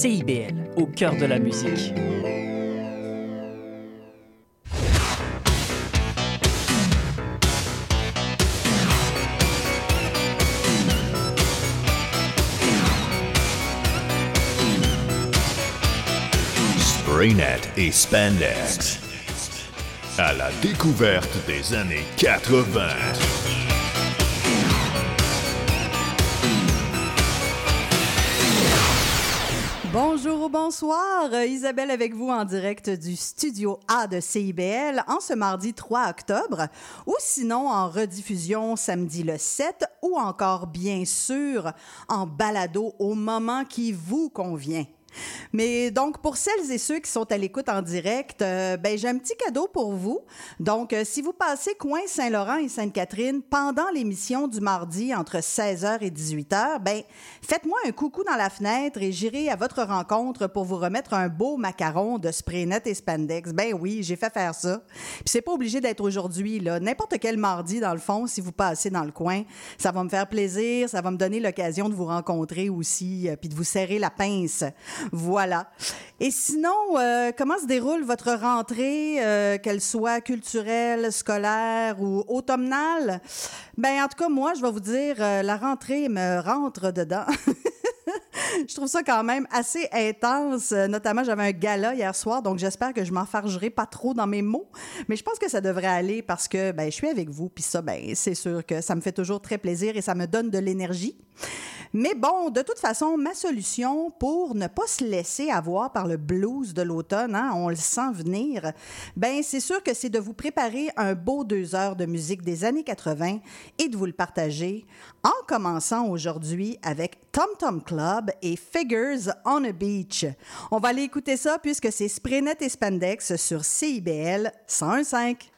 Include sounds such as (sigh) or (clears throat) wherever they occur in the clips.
CIBL, au cœur de la musique. Spraynet et Spandex. À la découverte des années 80. Bonsoir, Euh, Isabelle avec vous en direct du studio A de CIBL en ce mardi 3 octobre ou sinon en rediffusion samedi le 7 ou encore bien sûr en balado au moment qui vous convient. Mais donc, pour celles et ceux qui sont à l'écoute en direct, euh, ben, j'ai un petit cadeau pour vous. Donc, euh, si vous passez coin Saint-Laurent et Sainte-Catherine pendant l'émission du mardi entre 16h et 18h, ben, faites-moi un coucou dans la fenêtre et j'irai à votre rencontre pour vous remettre un beau macaron de Spraynet et Spandex. Ben oui, j'ai fait faire ça. Puis c'est pas obligé d'être aujourd'hui, là. N'importe quel mardi, dans le fond, si vous passez dans le coin, ça va me faire plaisir, ça va me donner l'occasion de vous rencontrer aussi, euh, puis de vous serrer la pince. Voilà. Et sinon, euh, comment se déroule votre rentrée, euh, qu'elle soit culturelle, scolaire ou automnale? Ben, en tout cas, moi, je vais vous dire, euh, la rentrée me rentre dedans. (laughs) je trouve ça quand même assez intense. Notamment, j'avais un gala hier soir, donc j'espère que je m'enfargerai pas trop dans mes mots. Mais je pense que ça devrait aller parce que ben, je suis avec vous, puis ça, ben, c'est sûr que ça me fait toujours très plaisir et ça me donne de l'énergie. Mais bon, de toute façon, ma solution pour ne pas se laisser avoir par le blues de l'automne, hein, on le sent venir, ben c'est sûr que c'est de vous préparer un beau deux heures de musique des années 80 et de vous le partager en commençant aujourd'hui avec Tom Tom Club et Figures on a Beach. On va aller écouter ça puisque c'est Spraynet et Spandex sur CIBL 101.5.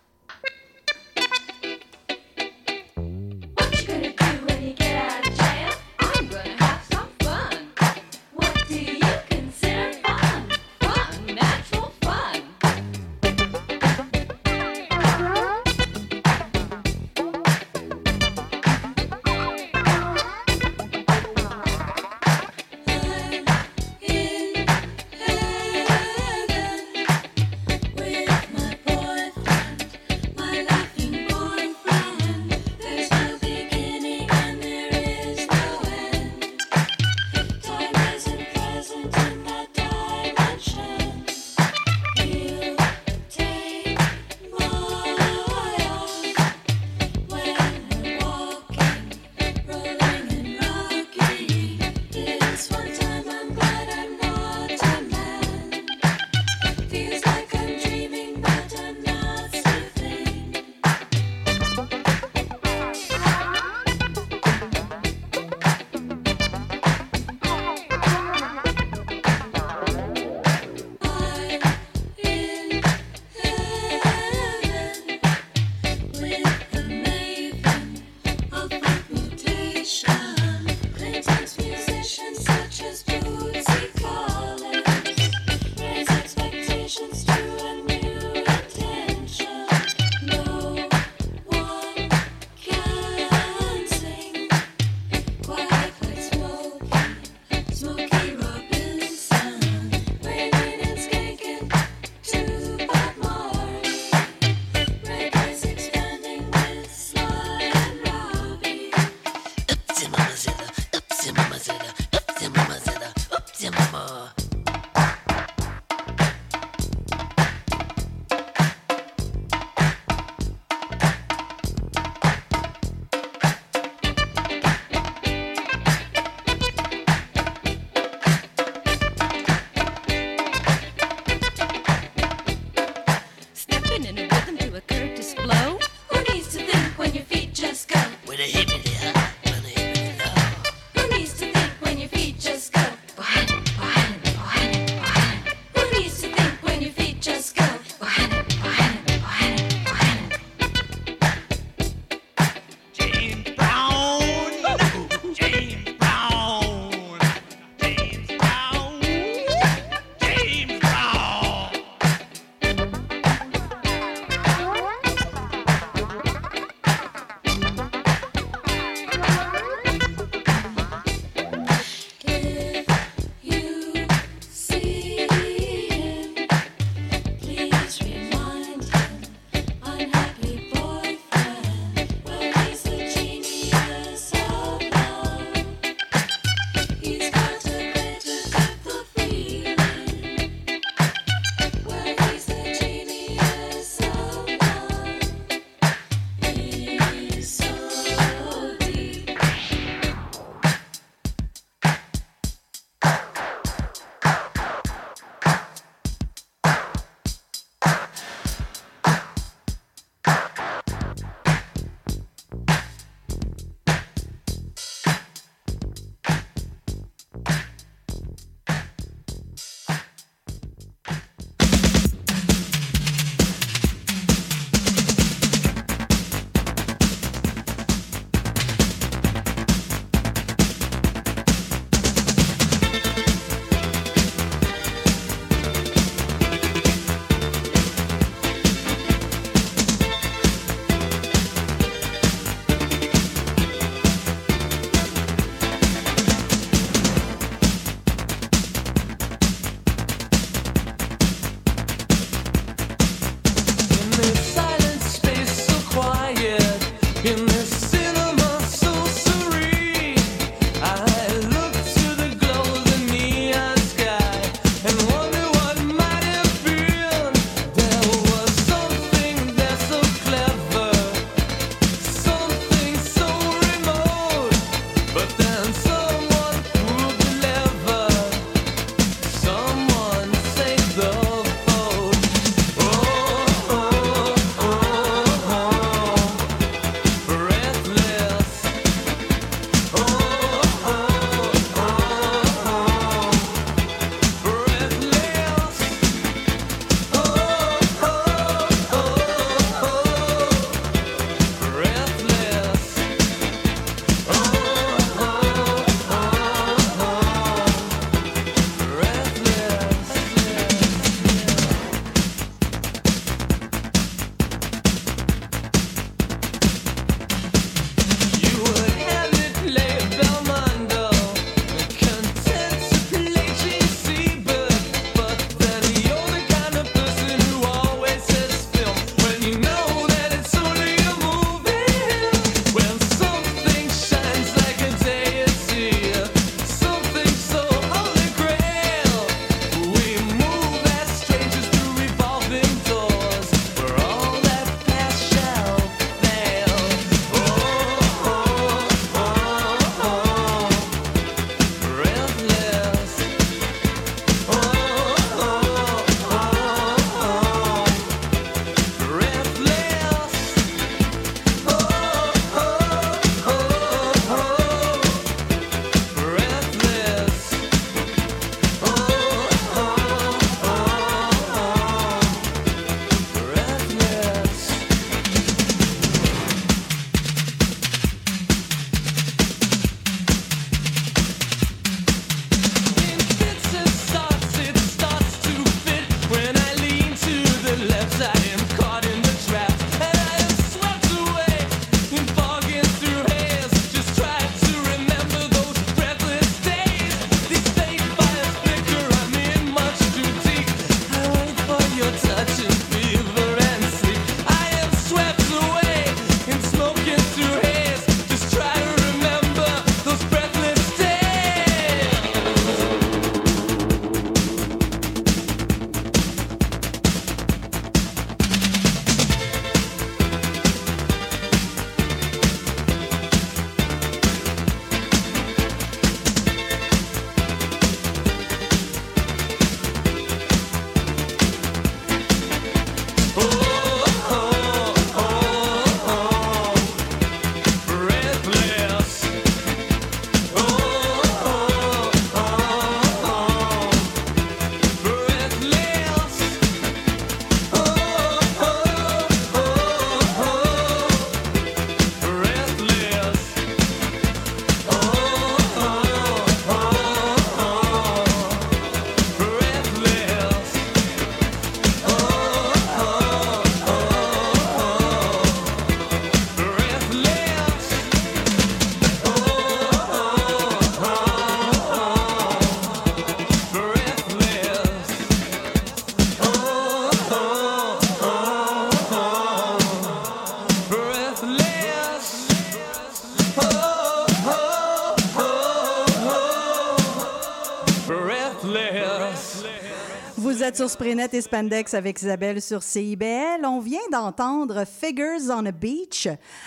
sur Sprinet et Spandex avec Isabelle sur CIBL. On vient d'entendre Figures on a Beach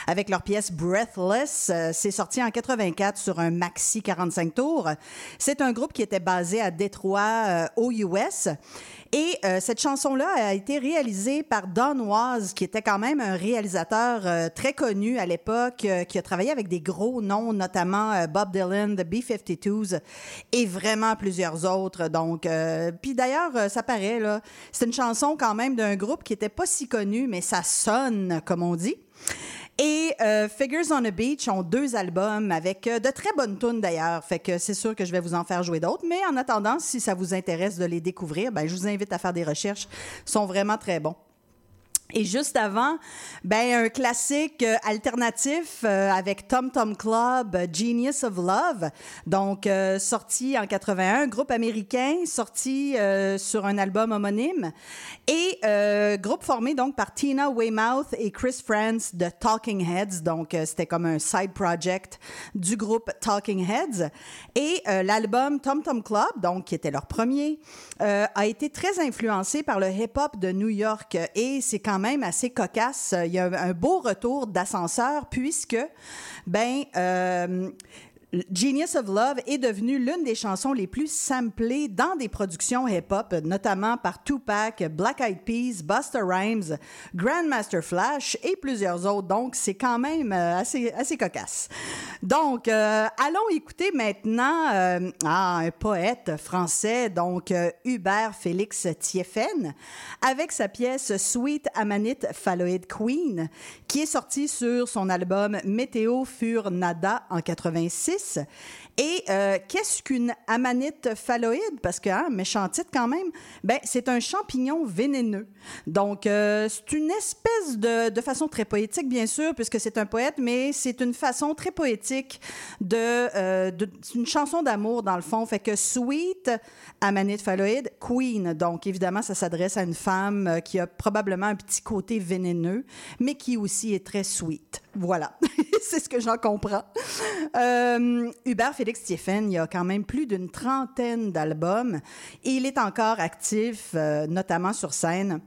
avec leur pièce Breathless. Euh, C'est sorti en 84 sur un maxi 45 tours. C'est un groupe qui était basé à Détroit, euh, aux US. Et euh, cette chanson-là a été réalisée par Don Was, qui était quand même un réalisateur très connu à l'époque, qui a travaillé avec des gros noms, notamment Bob Dylan, The B-52s et vraiment plusieurs autres. Donc, puis d'ailleurs, ça paraît c'est une chanson quand même d'un groupe qui était pas si connu, mais ça sonne comme on dit. Et euh, Figures on a Beach ont deux albums avec euh, de très bonnes tunes d'ailleurs. Fait que c'est sûr que je vais vous en faire jouer d'autres. Mais en attendant, si ça vous intéresse de les découvrir, ben, je vous invite à faire des recherches. Ils sont vraiment très bons. Et juste avant, ben un classique euh, alternatif euh, avec Tom Tom Club, euh, Genius of Love, donc euh, sorti en 81, groupe américain sorti sur un album homonyme. Et groupe formé donc par Tina Weymouth et Chris France de Talking Heads, donc c'était comme un side project du groupe Talking Heads. Et l'album Tom Tom Club, donc qui était leur premier, a été très influencé par le hip-hop de New York. Et c'est quand même assez cocasse. Il y a un beau retour d'ascenseur puisque, ben, euh, Genius of Love est devenu l'une des chansons les plus samplées dans des productions hip-hop, notamment par Tupac, Black Eyed Peas, Busta Rhymes, Grandmaster Flash et plusieurs autres. Donc, c'est quand même euh, assez, assez cocasse. Donc, euh, allons écouter maintenant euh, ah, un poète français, donc Hubert Félix Thieffen, avec sa pièce Sweet Amanite Phalloid Queen, qui est sortie sur son album Météo Fur Nada en 86. Suisse. Et euh, qu'est-ce qu'une amanite phalloïde? Parce que, hein, méchant titre quand même, ben, c'est un champignon vénéneux. Donc, euh, c'est une espèce de, façon très poétique, bien sûr, puisque c'est un poète, mais c'est une façon très poétique de, euh, une chanson d'amour, dans le fond. Fait que Sweet, amanite phalloïde, Queen. Donc, évidemment, ça s'adresse à une femme euh, qui a probablement un petit côté vénéneux, mais qui aussi est très sweet. Voilà, (laughs) c'est ce que j'en comprends. Hubert Félix Thieffen, il y a quand même plus d'une trentaine d'albums et il est encore actif, euh, notamment sur scène.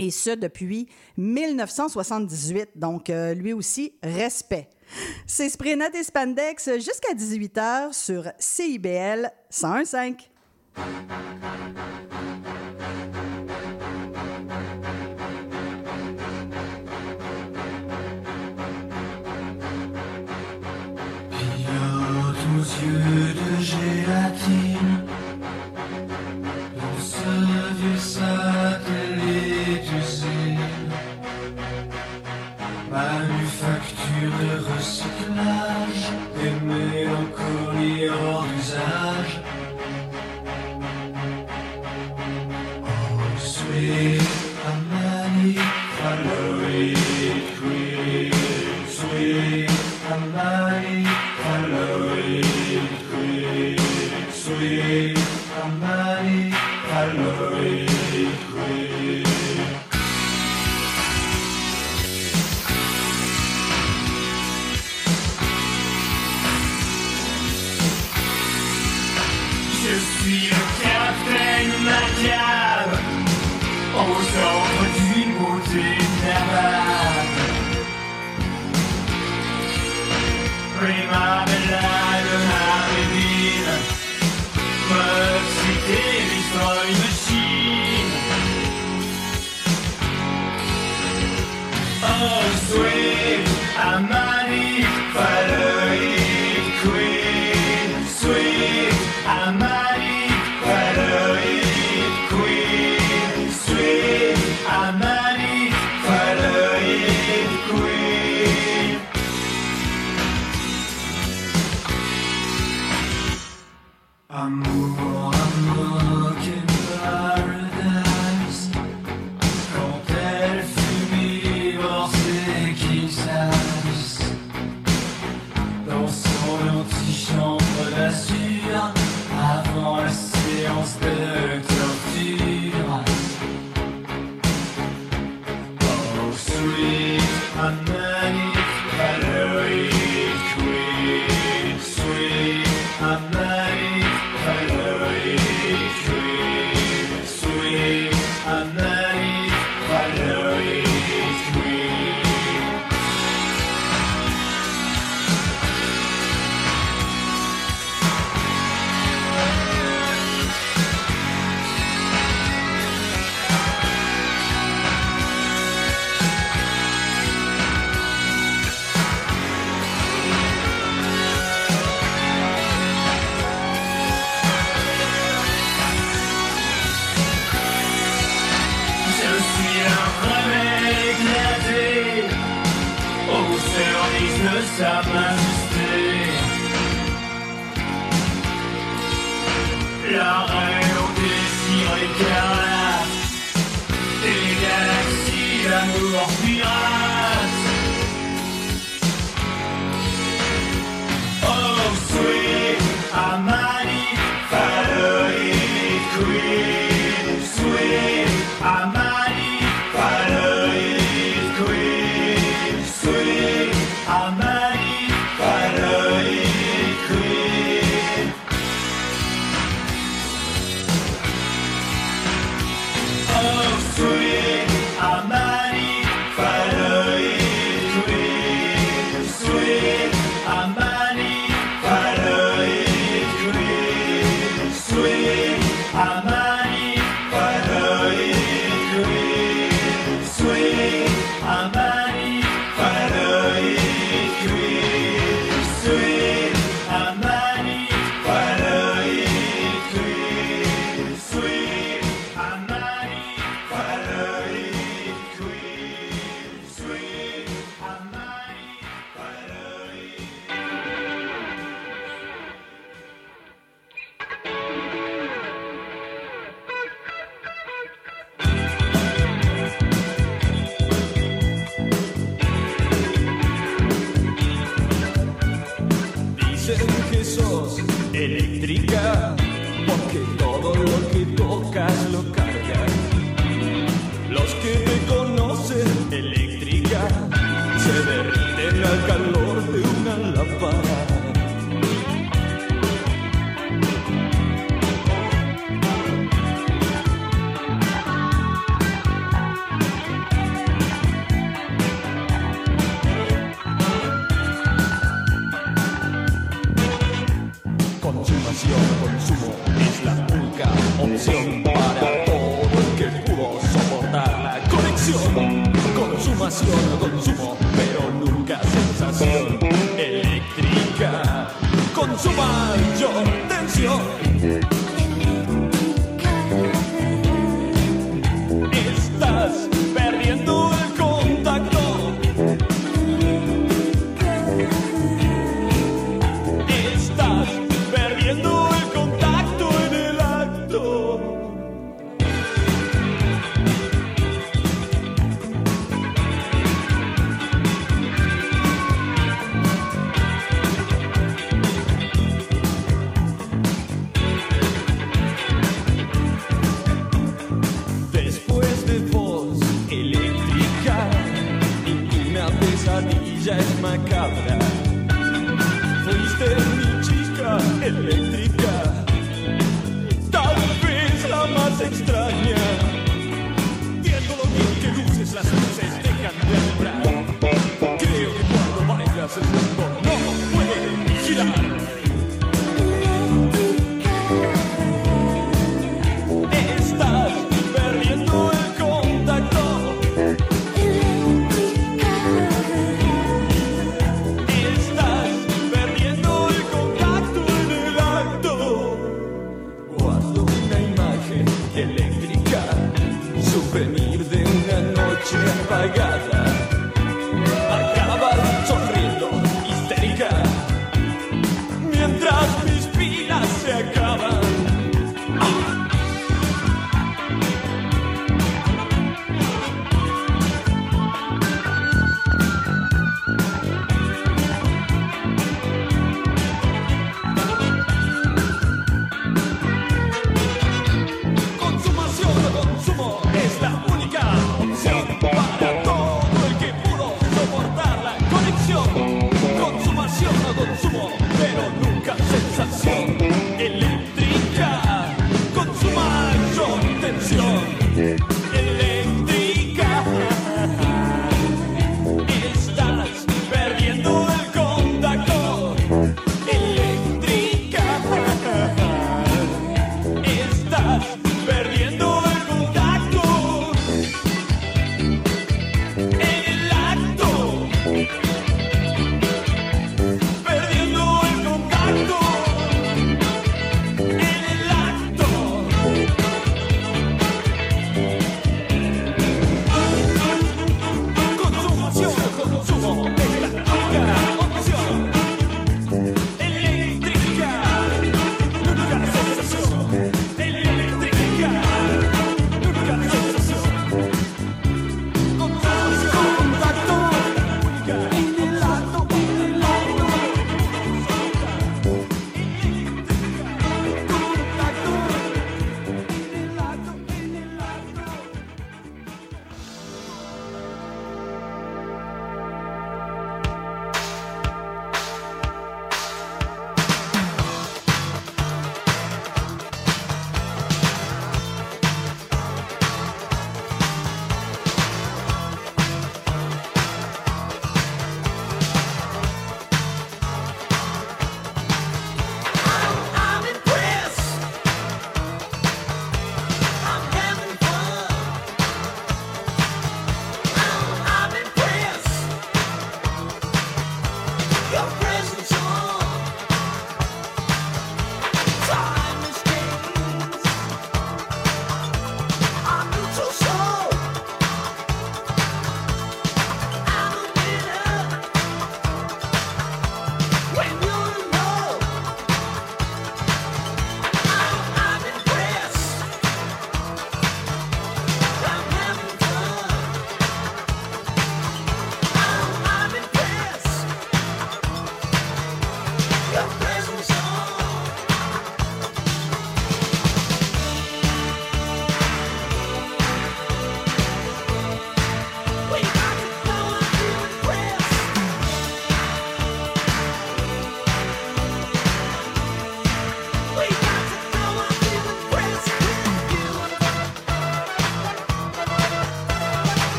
Et ce, depuis 1978. Donc, euh, lui aussi, respect. C'est Sprinet et Spandex jusqu'à 18h sur CIBL 101.5.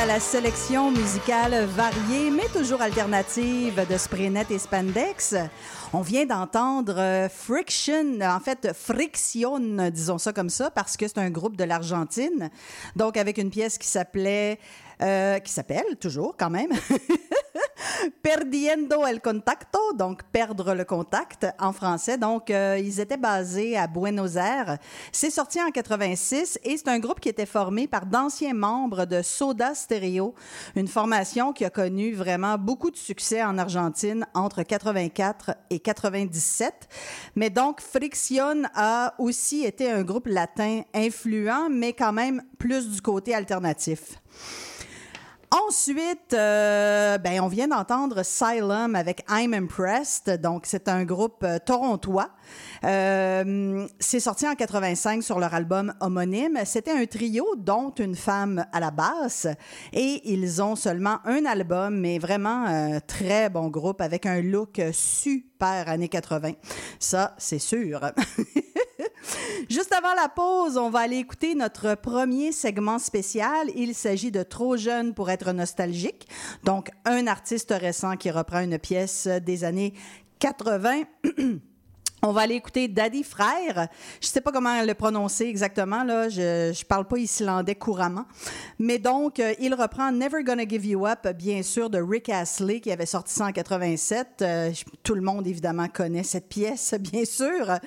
à la sélection musicale variée mais toujours alternative de Spraynet et Spandex. On vient d'entendre euh, Friction, en fait Friction, disons ça comme ça, parce que c'est un groupe de l'Argentine. Donc avec une pièce qui s'appelait, euh, qui s'appelle toujours quand même, (laughs) Perdiendo el contacto, donc perdre le contact en français. Donc, euh, ils étaient basés à Buenos Aires. C'est sorti en 86 et c'est un groupe qui était formé par d'anciens membres de Soda Stereo, une formation qui a connu vraiment beaucoup de succès en Argentine entre 84 et 97. Mais donc, Friction a aussi été un groupe latin influent, mais quand même plus du côté alternatif. Ensuite, euh, ben, on vient d'entendre Xylem avec I'm Impressed. Donc, c'est un groupe euh, torontois. Euh, c'est sorti en 85 sur leur album homonyme. C'était un trio, dont une femme à la basse. Et ils ont seulement un album, mais vraiment un très bon groupe avec un look super années 80. Ça, c'est sûr. (laughs) Juste avant la pause, on va aller écouter notre premier segment spécial. Il s'agit de Trop jeune pour être nostalgique. Donc, un artiste récent qui reprend une pièce des années 80. (clears throat) On va aller écouter Daddy Frère. Je sais pas comment le prononcer exactement là, je je parle pas islandais couramment. Mais donc euh, il reprend Never Gonna Give You Up bien sûr de Rick Astley qui avait sorti ça en 87. Euh, tout le monde évidemment connaît cette pièce (laughs) bien sûr.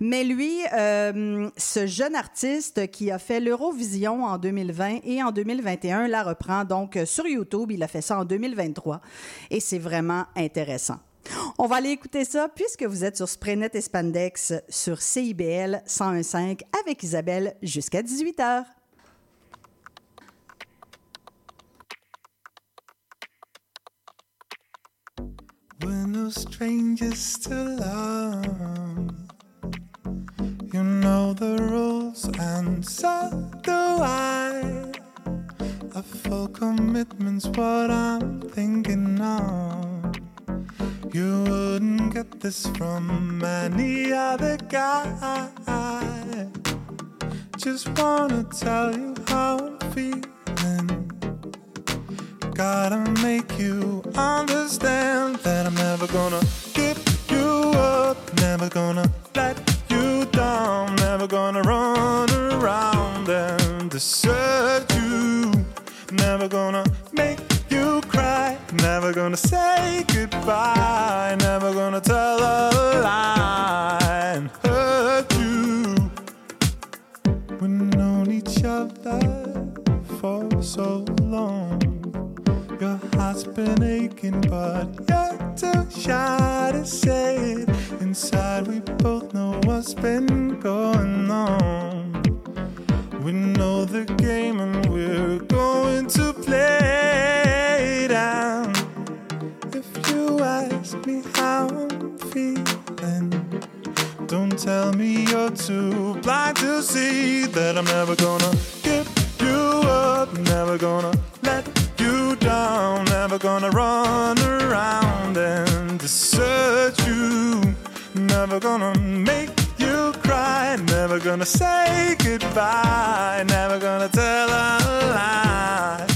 Mais lui euh, ce jeune artiste qui a fait l'Eurovision en 2020 et en 2021 la reprend donc sur YouTube, il a fait ça en 2023 et c'est vraiment intéressant. On va aller écouter ça puisque vous êtes sur Spraynet et Spandex sur CIBL 101.5 avec Isabelle jusqu'à 18h. We're no strangers to love. You know the rules, and so do I. A full commitment's what I'm thinking of. You wouldn't get this from any other guy. Just wanna tell you how I'm feeling. Gotta make you understand that I'm never gonna give you up, never gonna let you down, never gonna run around and desert you, never gonna make you cry, never gonna say goodbye, never gonna tell a lie and hurt you. We've known each other for so long. Your heart's been aching, but you're too shy to say it. Inside, we both know what's been going on. We know the game and we're going to play it out. If you ask me how I'm feeling, don't tell me you're too blind to see that I'm never gonna give you up, never gonna let you down, never gonna run around and desert you, never gonna make cry, never gonna say goodbye, never gonna tell a lie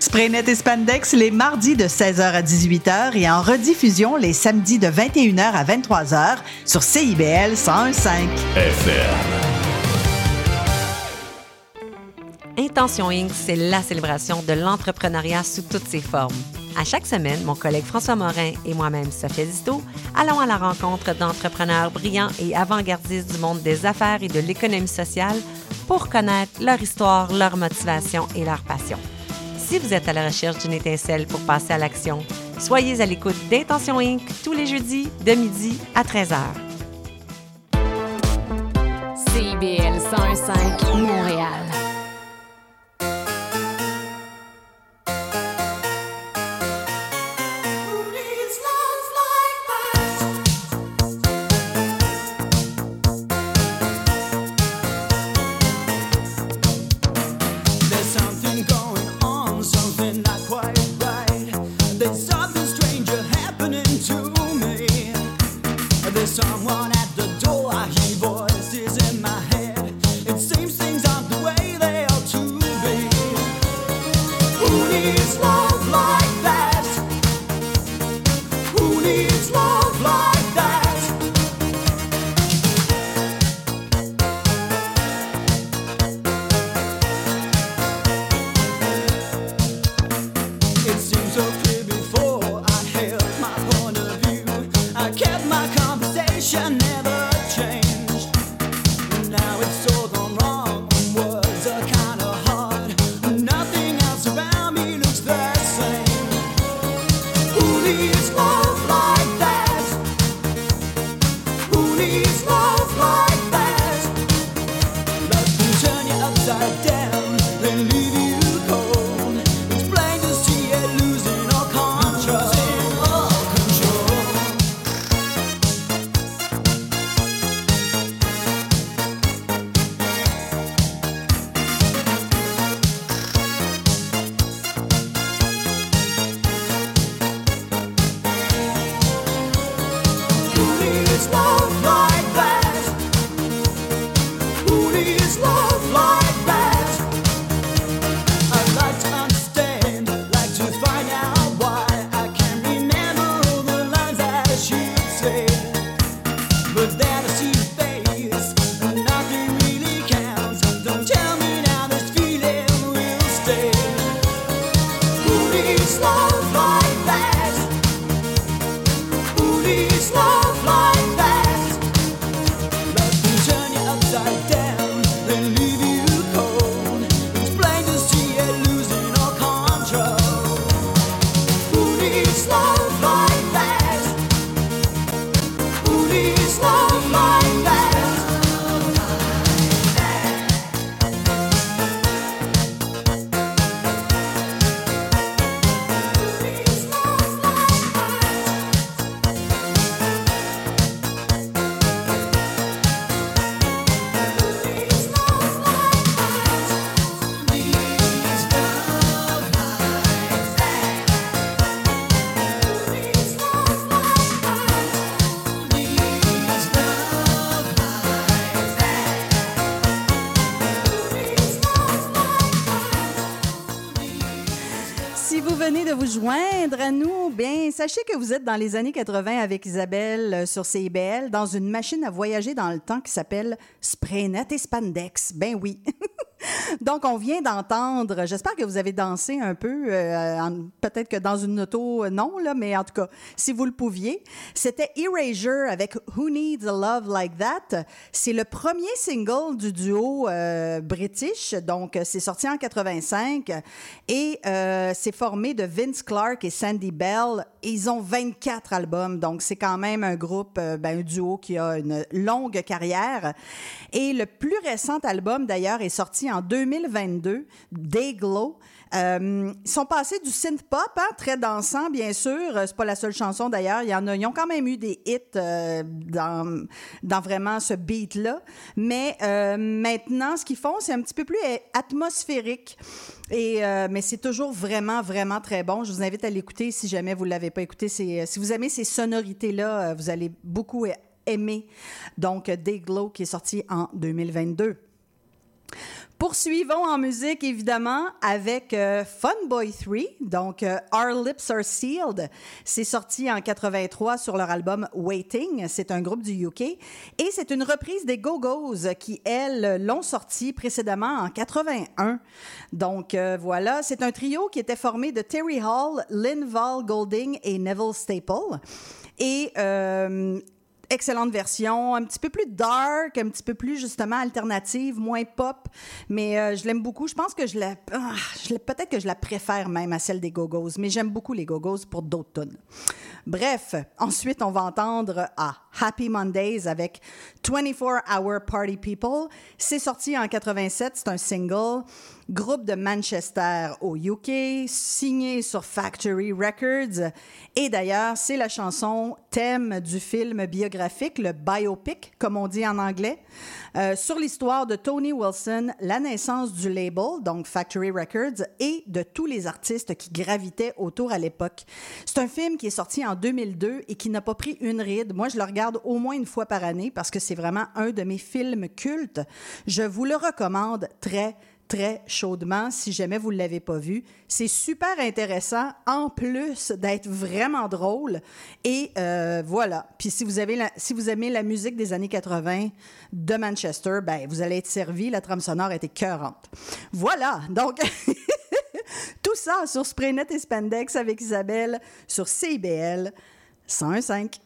Spraynet et Spandex les mardis de 16h à 18h et en rediffusion les samedis de 21h à 23h sur CIBL 101.5. FM. Intention Inc., c'est la célébration de l'entrepreneuriat sous toutes ses formes. À chaque semaine, mon collègue François Morin et moi-même, Sophia Disto, allons à la rencontre d'entrepreneurs brillants et avant-gardistes du monde des affaires et de l'économie sociale pour connaître leur histoire, leur motivation et leur passion. Si vous êtes à la recherche d'une étincelle pour passer à l'action, soyez à l'écoute d'Intention Inc. tous les jeudis de midi à 13h. CIBL 105 Montréal. Joindre à nous, bien, sachez que vous êtes dans les années 80 avec Isabelle euh, sur CIBL dans une machine à voyager dans le temps qui s'appelle Spraynet et Spandex. Ben oui. Donc, on vient d'entendre, j'espère que vous avez dansé un peu, euh, peut-être que dans une auto, euh, non, là, mais en tout cas, si vous le pouviez. C'était Erasure avec Who Needs a Love Like That. C'est le premier single du duo euh, british, donc c'est sorti en 85 et c'est formé de Vince Clark et Sandy Bell. Ils ont 24 albums, donc c'est quand même un groupe, ben, un duo qui a une longue carrière. Et le plus récent album, d'ailleurs, est sorti en 2022, Dayglow. Euh, ils sont passés du synth pop, hein, très dansant, bien sûr. Euh, C'est pas la seule chanson d'ailleurs. Ils ont quand même eu des hits euh, dans, vraiment ce beat-là. Mais maintenant, ce qu'ils font, c'est un petit peu plus atmosphérique. Mais c'est toujours vraiment, vraiment très bon. Je vous invite à l'écouter si jamais vous ne l'avez pas écouté. Si vous aimez ces sonorités-là, vous allez beaucoup aimer. Donc, Dayglow qui est sorti en 2022. Poursuivons en musique, évidemment, avec euh, Fun Boy 3, donc euh, Our Lips Are Sealed. C'est sorti en 83 sur leur album Waiting. C'est un groupe du UK. Et c'est une reprise des Go-Go's qui, elles, l'ont sorti précédemment en 81. Donc euh, voilà, c'est un trio qui était formé de Terry Hall, Lynn Val Golding et Neville Staple. Et euh, excellente version, un petit peu plus dark, un petit peu plus justement alternative, moins pop, mais euh, je l'aime beaucoup. Je pense que je la, ah, peut-être que je la préfère même à celle des Go-Go's, mais j'aime beaucoup les Go-Go's pour d'autres tunes. Bref, ensuite on va entendre à Happy Mondays avec 24 Hour Party People. C'est sorti en 87, c'est un single. Groupe de Manchester au UK, signé sur Factory Records. Et d'ailleurs, c'est la chanson thème du film biographique, le biopic, comme on dit en anglais, euh, sur l'histoire de Tony Wilson, la naissance du label, donc Factory Records, et de tous les artistes qui gravitaient autour à l'époque. C'est un film qui est sorti en 2002 et qui n'a pas pris une ride. Moi, je le regarde au moins une fois par année parce que c'est vraiment un de mes films cultes. Je vous le recommande très, très chaudement si jamais vous ne l'avez pas vu. C'est super intéressant, en plus d'être vraiment drôle. Et euh, voilà. Puis si vous, avez la- si vous aimez la musique des années 80 de Manchester, ben, vous allez être servi. La trame sonore était cœurante. Voilà. Donc... (laughs) Tout ça sur Spraynet et Spandex avec Isabelle sur CIBL 101.5.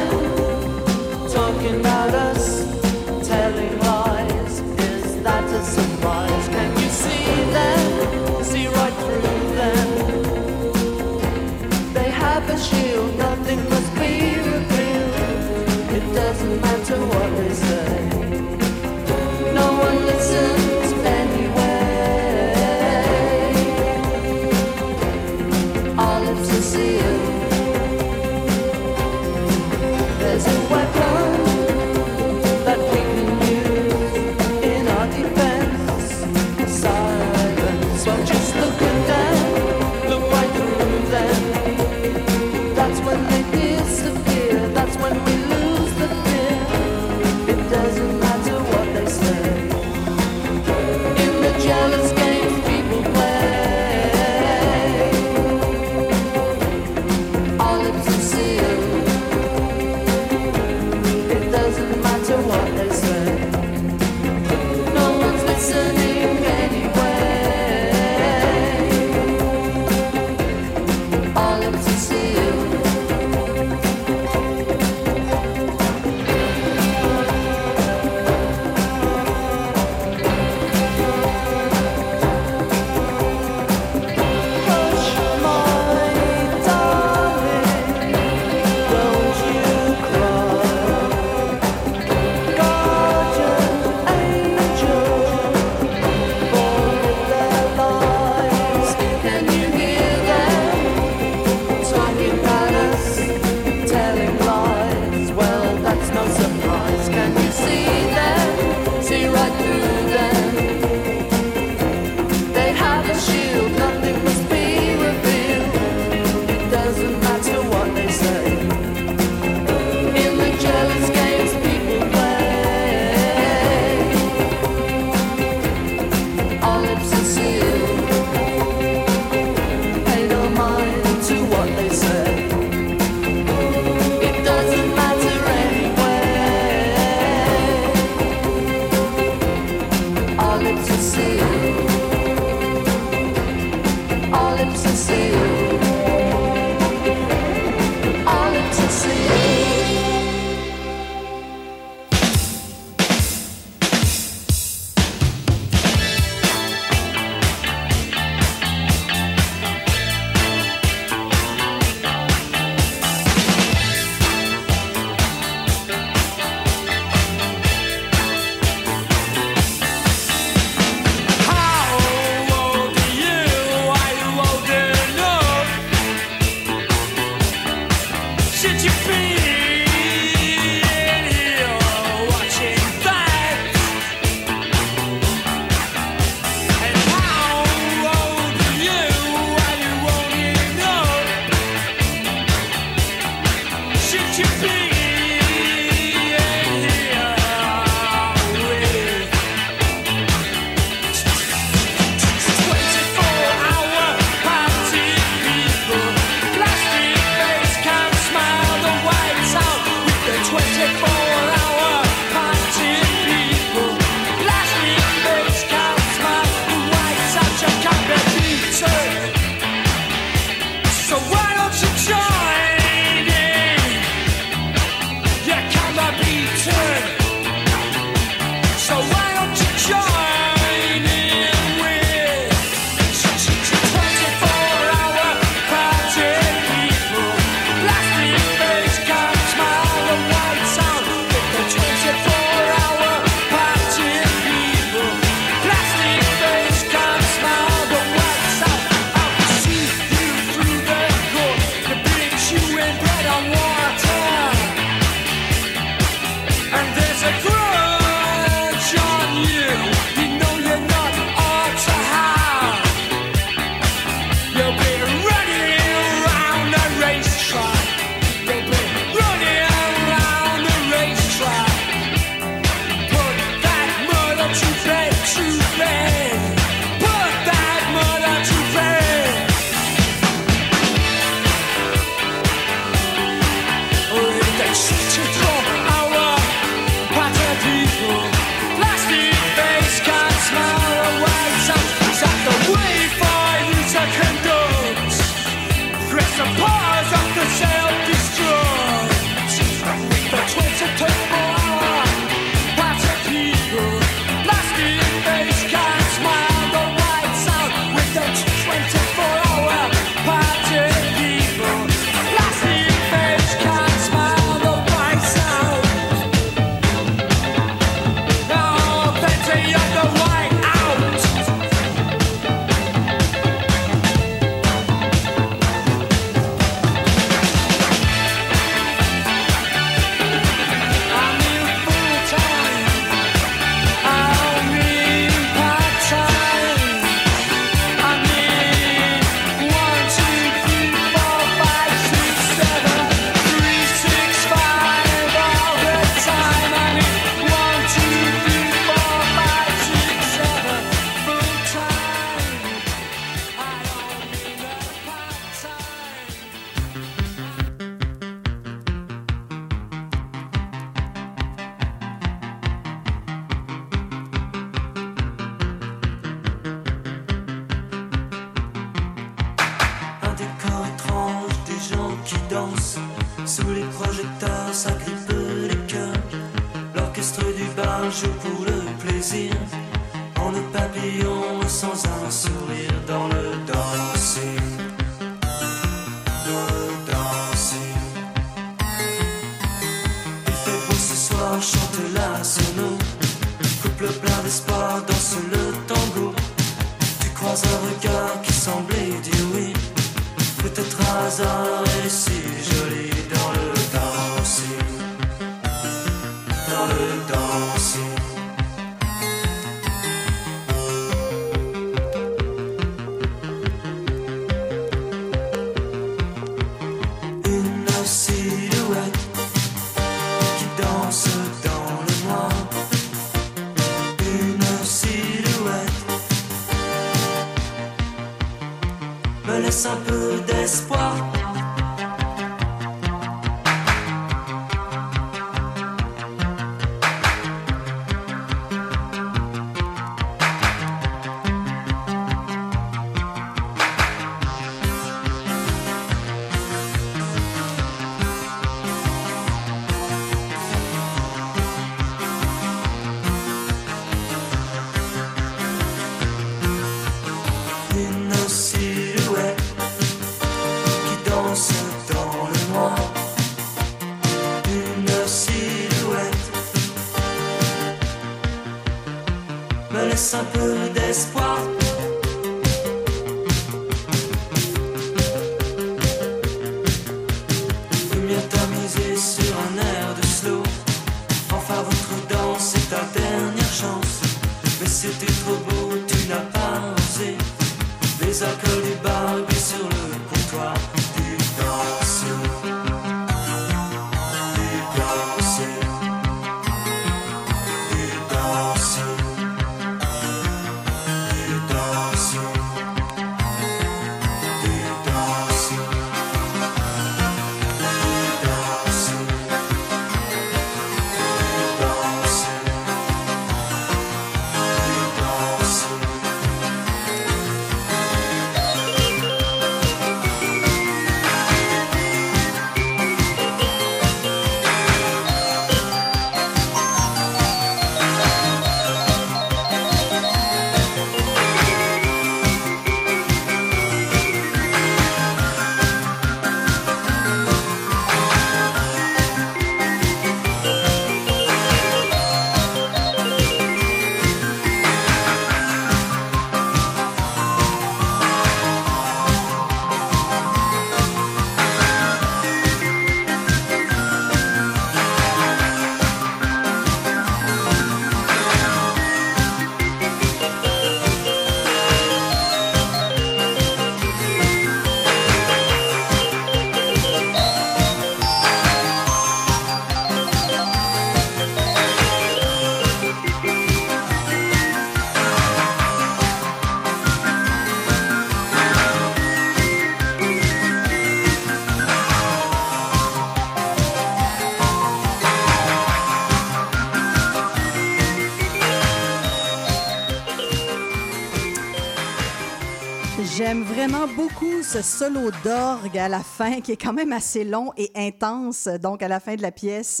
ce solo d'orgue à la fin qui est quand même assez long et intense. Donc, à la fin de la pièce,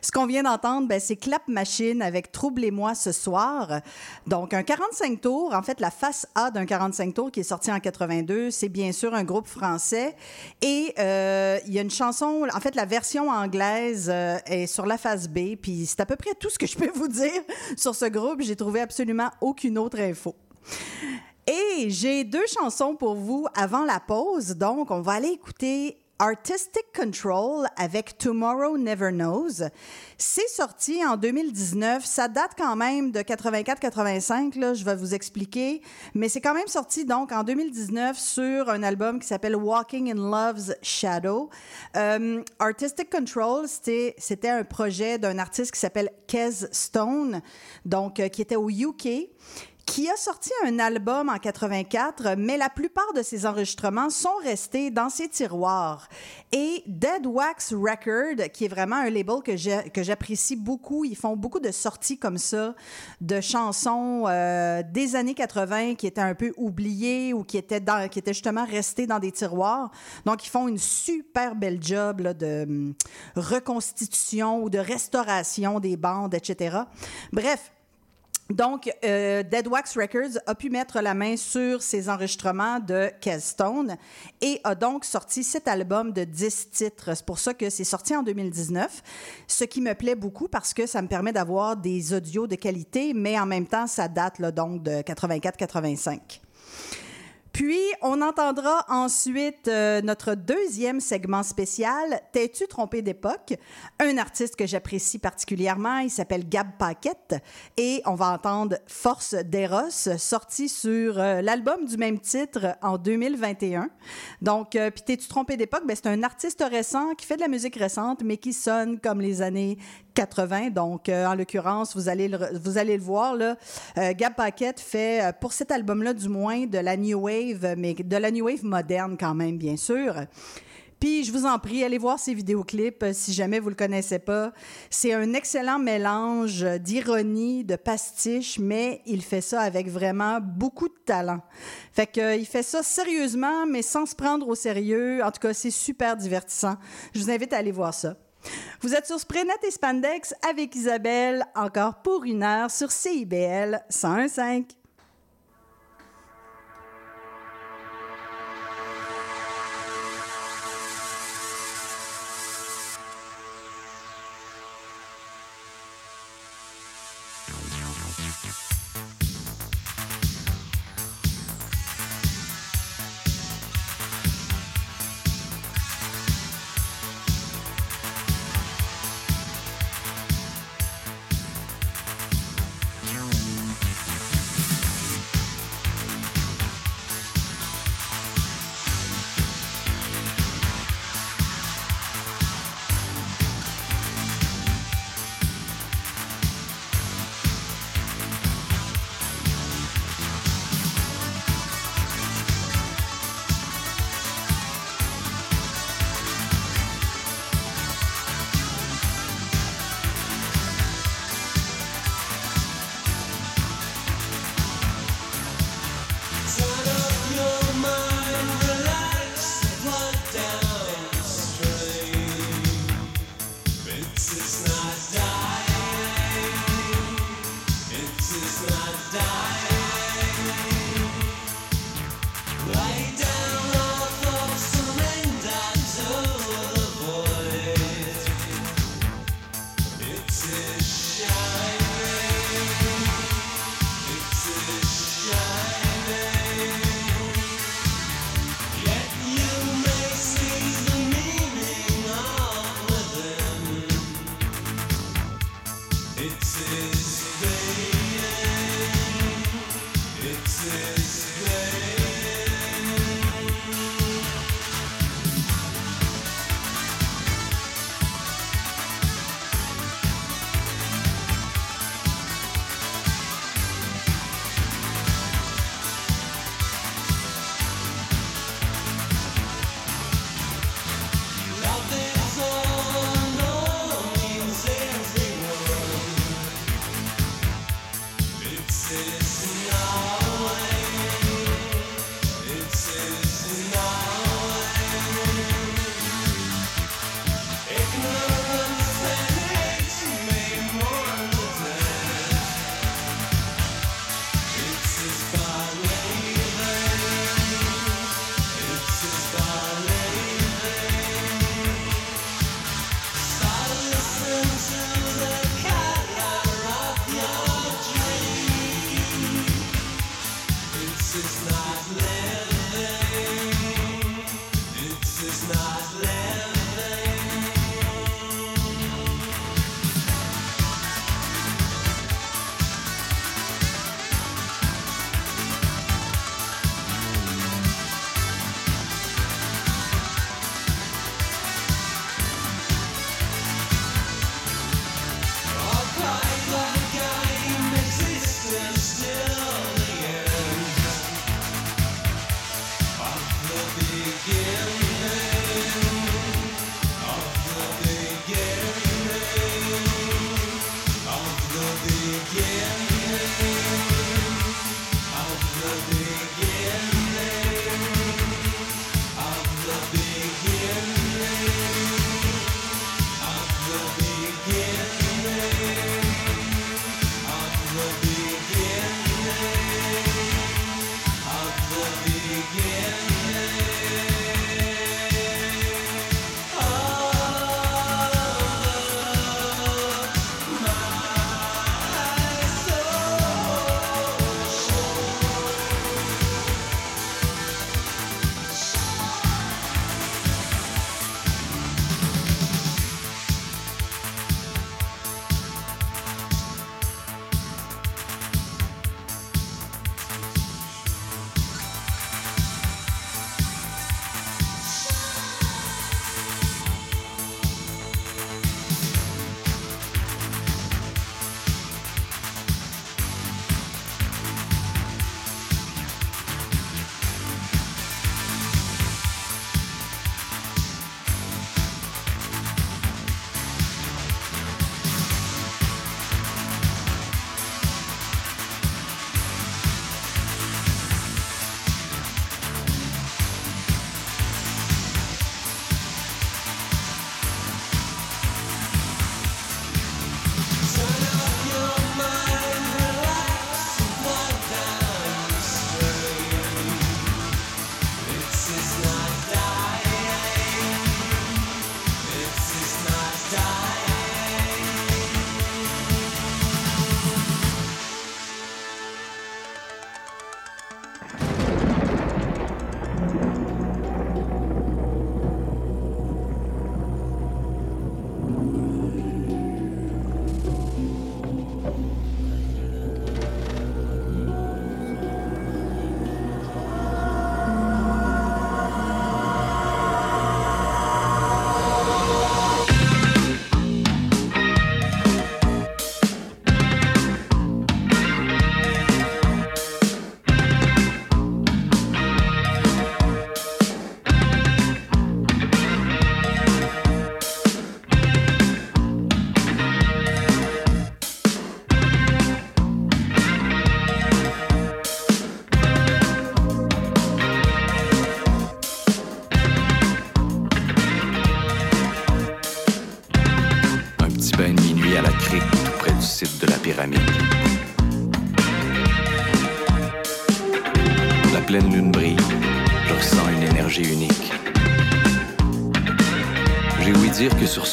ce qu'on vient d'entendre, ben, c'est Clap Machine avec Troublez-moi ce soir. Donc, un 45 tours. En fait, la face A d'un 45 tours qui est sorti en 82, c'est bien sûr un groupe français. Et euh, il y a une chanson, en fait, la version anglaise euh, est sur la face B. Puis, c'est à peu près tout ce que je peux vous dire sur ce groupe. J'ai trouvé absolument aucune autre info. Et j'ai deux chansons pour vous avant la pause. Donc, on va aller écouter Artistic Control avec Tomorrow Never Knows. C'est sorti en 2019. Ça date quand même de 84-85, là, je vais vous expliquer. Mais c'est quand même sorti donc en 2019 sur un album qui s'appelle Walking in Love's Shadow. Euh, Artistic Control, c'était un projet d'un artiste qui s'appelle Kez Stone, donc euh, qui était au UK qui a sorti un album en 84, mais la plupart de ses enregistrements sont restés dans ses tiroirs. Et Dead Wax Record, qui est vraiment un label que j'apprécie beaucoup, ils font beaucoup de sorties comme ça, de chansons euh, des années 80 qui étaient un peu oubliées ou qui étaient, dans, qui étaient justement restées dans des tiroirs. Donc, ils font une super belle job là, de hum, reconstitution ou de restauration des bandes, etc. Bref, donc, euh, Dead Wax Records a pu mettre la main sur ces enregistrements de Stone et a donc sorti cet album de 10 titres. C'est pour ça que c'est sorti en 2019, ce qui me plaît beaucoup parce que ça me permet d'avoir des audios de qualité, mais en même temps, ça date là, donc de 84-85. Puis, on entendra ensuite euh, notre deuxième segment spécial, T'es-tu trompé d'époque? Un artiste que j'apprécie particulièrement, il s'appelle Gab Paquette, et on va entendre Force d'Eros, sorti sur euh, l'album du même titre en 2021. Donc, euh, puis T'es-tu trompé d'époque? Ben, c'est un artiste récent qui fait de la musique récente, mais qui sonne comme les années 80. Donc, euh, en l'occurrence, vous allez le, vous allez le voir, là, euh, Gab Paquette fait, euh, pour cet album-là, du moins, de la New Wave, mais de la New Wave moderne quand même, bien sûr. Puis, je vous en prie, allez voir ses vidéoclips euh, si jamais vous le connaissez pas. C'est un excellent mélange d'ironie, de pastiche, mais il fait ça avec vraiment beaucoup de talent. Fait que, euh, il fait ça sérieusement, mais sans se prendre au sérieux. En tout cas, c'est super divertissant. Je vous invite à aller voir ça. Vous êtes sur Sprenet et Spandex avec Isabelle, encore pour une heure sur CIBL 101.5.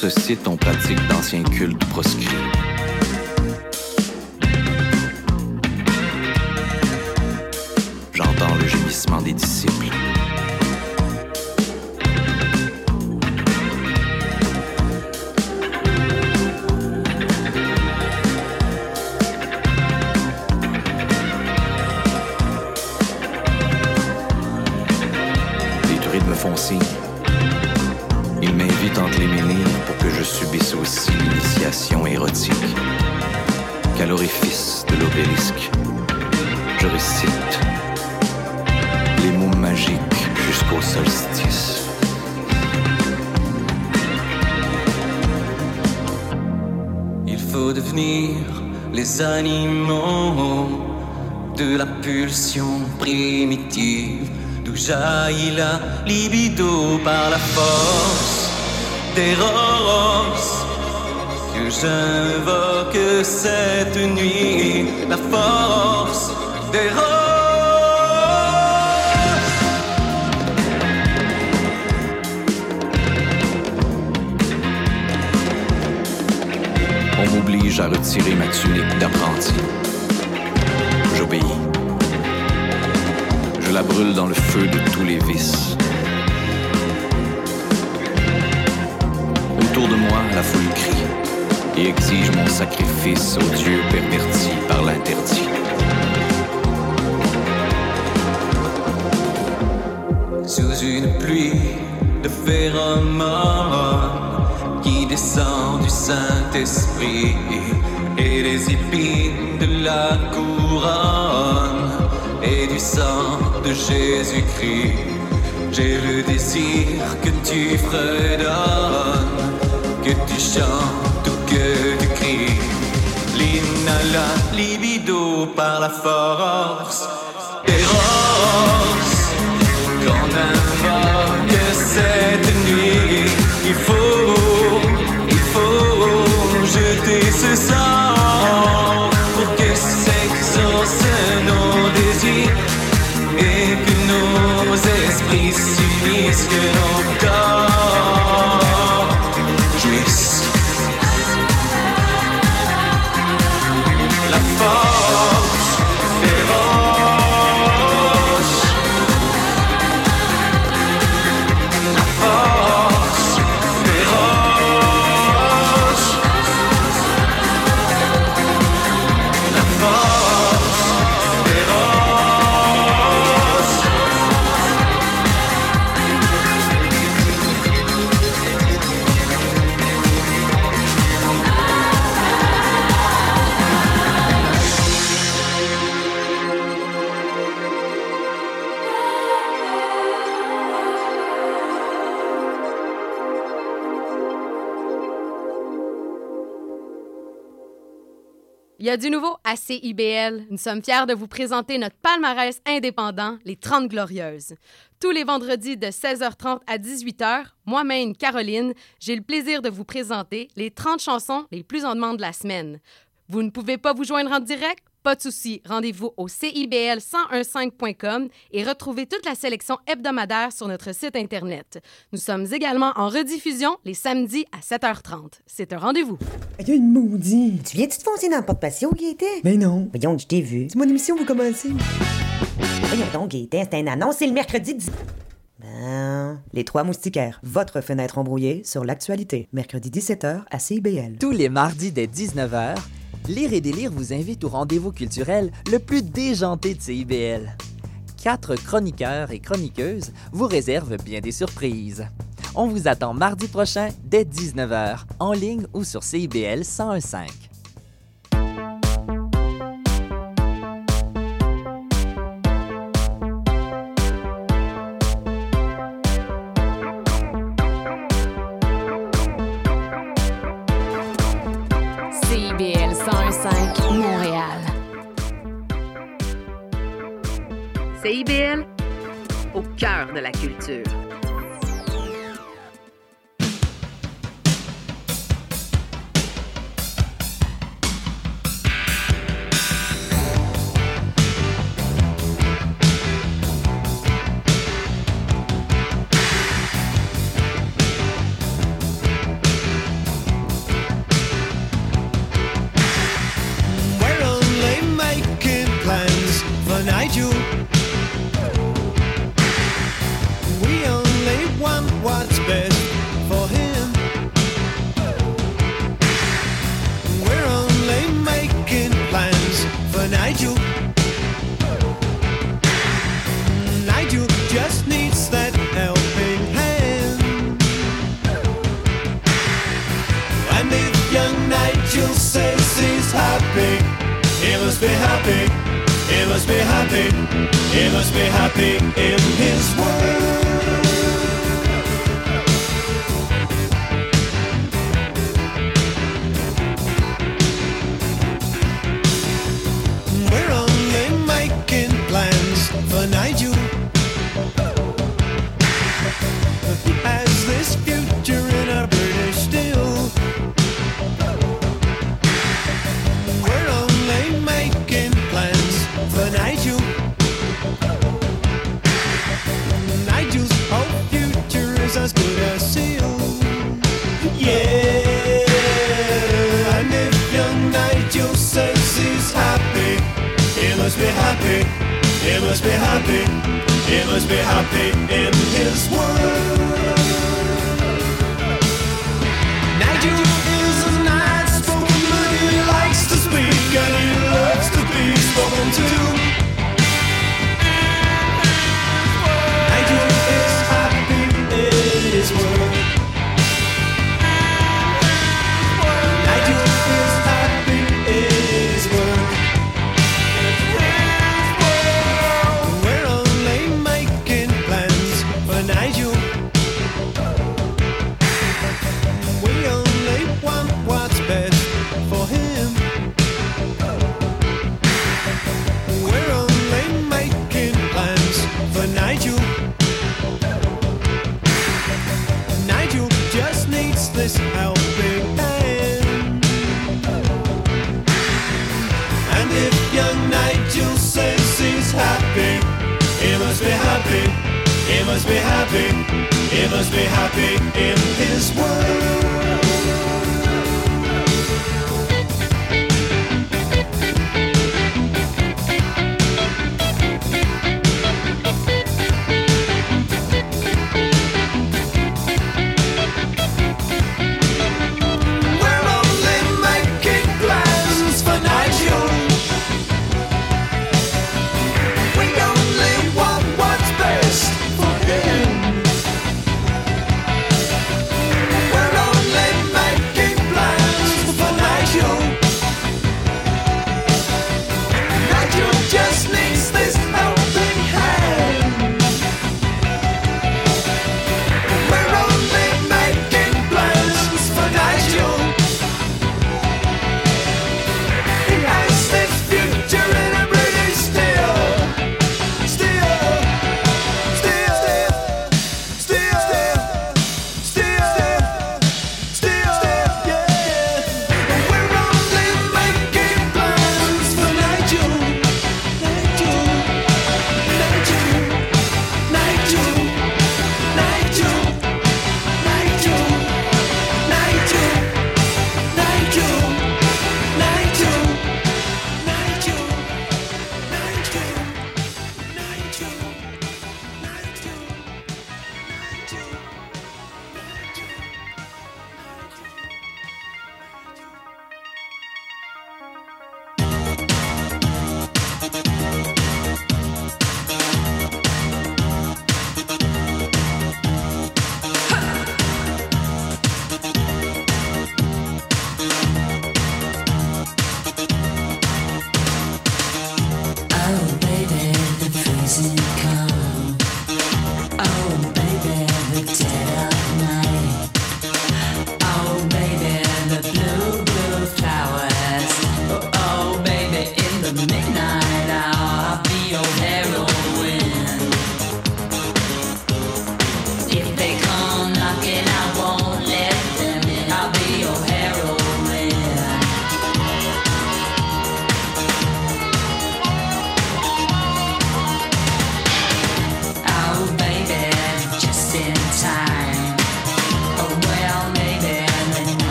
ce site, on pratique d'anciens cultes proscrits. Animaux de la pulsion primitive d'où jaillit la libido par la force des roses que j'invoque cette nuit, la force des roses. À retirer ma tunique d'apprenti. J'obéis. Je la brûle dans le feu de tous les vices. Autour de moi, la foule crie et exige mon sacrifice aux dieux pervertis par l'interdit. sous une pluie de phéromones du Saint-Esprit et des épines de la couronne et du sang de Jésus-Christ. J'ai le désir que tu fredonnes, que tu chantes ou que tu cries. L'inala libido par la force des roses qu'on invoque cette nuit. Il faut, y a du nouveau à CIBL. Nous sommes fiers de vous présenter notre palmarès indépendant, les 30 Glorieuses. Tous les vendredis de 16h30 à 18h, moi-même, Caroline, j'ai le plaisir de vous présenter les 30 chansons les plus en demande de la semaine. Vous ne pouvez pas vous joindre en direct? Pas de souci, rendez-vous au CIBL1015.com et retrouvez toute la sélection hebdomadaire sur notre site Internet. Nous sommes également en rediffusion les samedis à 7h30. C'est un rendez-vous. Il y a une maudite. Tu viens-tu te foncer dans le porte-patio, Gaëtan? Mais non. Voyons, je t'ai vu. C'est mon émission, vous commencez. Voyons donc, Gaëtan, c'est un annonce, c'est le mercredi 10... Ben... Les Trois Moustiquaires, votre fenêtre embrouillée sur l'actualité. Mercredi 17h à CIBL. Tous les mardis dès 19h, Lire et délire vous invite au rendez-vous culturel le plus déjanté de CIBL. Quatre chroniqueurs et chroniqueuses vous réservent bien des surprises. On vous attend mardi prochain dès 19h, en ligne ou sur CIBL 1015. CIBL, au cœur de la culture.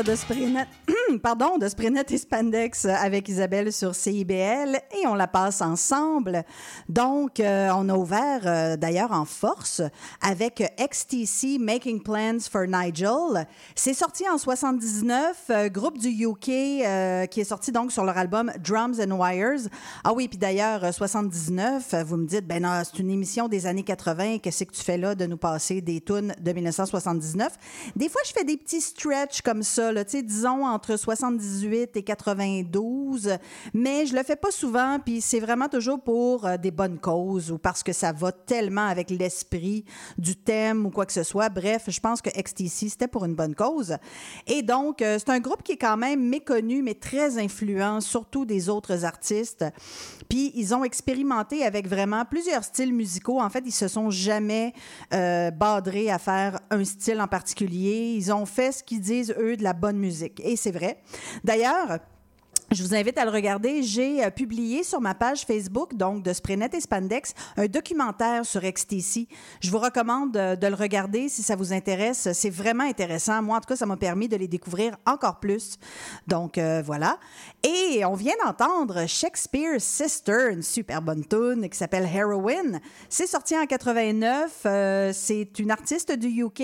Heure de Sprinet, pardon, de Sprinet et Spandex avec Isabelle sur CIBL et on la passe ensemble. Donc, euh, on a ouvert euh, d'ailleurs en force avec XTC Making Plans for Nigel. C'est sorti en 79, euh, groupe du UK qui est sorti donc sur leur album Drums and Wires. Ah oui, puis d'ailleurs, euh, 79, euh, vous me dites, ben non, c'est une émission des années 80, qu'est-ce que tu fais là de nous passer des tunes de 1979? Des fois, je fais des petits stretch comme ça, là, disons entre 78 et 92, mais je le fais pas souvent, puis c'est vraiment toujours pour euh, des bonnes causes ou parce que ça va tellement avec l'esprit du thème ou quoi que ce soit. Bref, je pense que XTC, c'était pour une bonne cause. Et donc, euh, c'est un groupe qui est quand même méconnu, mais très influent, surtout des autres artistes. Puis, ils ont expérimenté avec vraiment plusieurs styles musicaux. En fait, ils se sont jamais euh, badrés à faire un style en particulier. Ils ont fait ce qu'ils disent, eux, de la bonne musique. Et c'est vrai. D'ailleurs, je vous invite à le regarder. J'ai euh, publié sur ma page Facebook, donc de Sprenet et Spandex, un documentaire sur XTC. Je vous recommande euh, de le regarder si ça vous intéresse. C'est vraiment intéressant. Moi, en tout cas, ça m'a permis de les découvrir encore plus. Donc, euh, voilà. Et on vient d'entendre Shakespeare's Sister, une super bonne tune qui s'appelle Heroin. C'est sorti en 89. Euh, c'est une artiste du UK,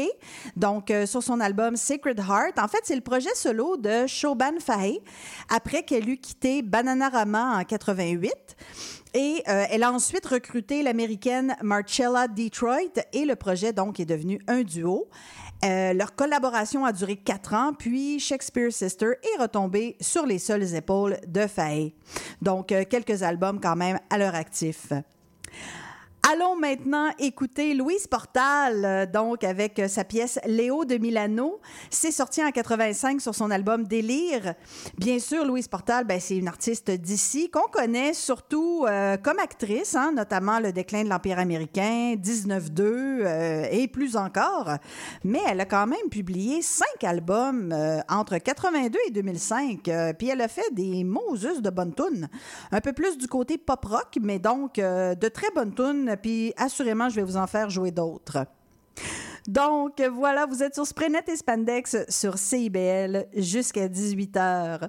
donc sur son album Sacred Heart. En fait, c'est le projet solo de Shoban Fahey après qu'elle eut quitté Bananarama en 88. Et euh, elle a ensuite recruté l'américaine Marcella Detroit et le projet donc est devenu un duo. Euh, leur collaboration a duré quatre ans, puis Shakespeare Sister est retombée sur les seules épaules de Faye. Donc, euh, quelques albums quand même à leur actif. Allons maintenant écouter Louise Portal, euh, donc avec euh, sa pièce Léo de Milano. C'est sorti en 85 sur son album Délire. Bien sûr, Louise Portal, ben, c'est une artiste d'ici qu'on connaît surtout euh, comme actrice, hein, notamment Le déclin de l'Empire américain, 19-2 euh, et plus encore. Mais elle a quand même publié cinq albums entre 82 et 2005. euh, puis elle a fait des Moses de bonnes tunes. Un peu plus du côté pop-rock, mais donc de très bonnes tunes. Puis assurément, je vais vous en faire jouer d'autres. Donc voilà, vous êtes sur Sprenet et Spandex sur CIBL jusqu'à 18h.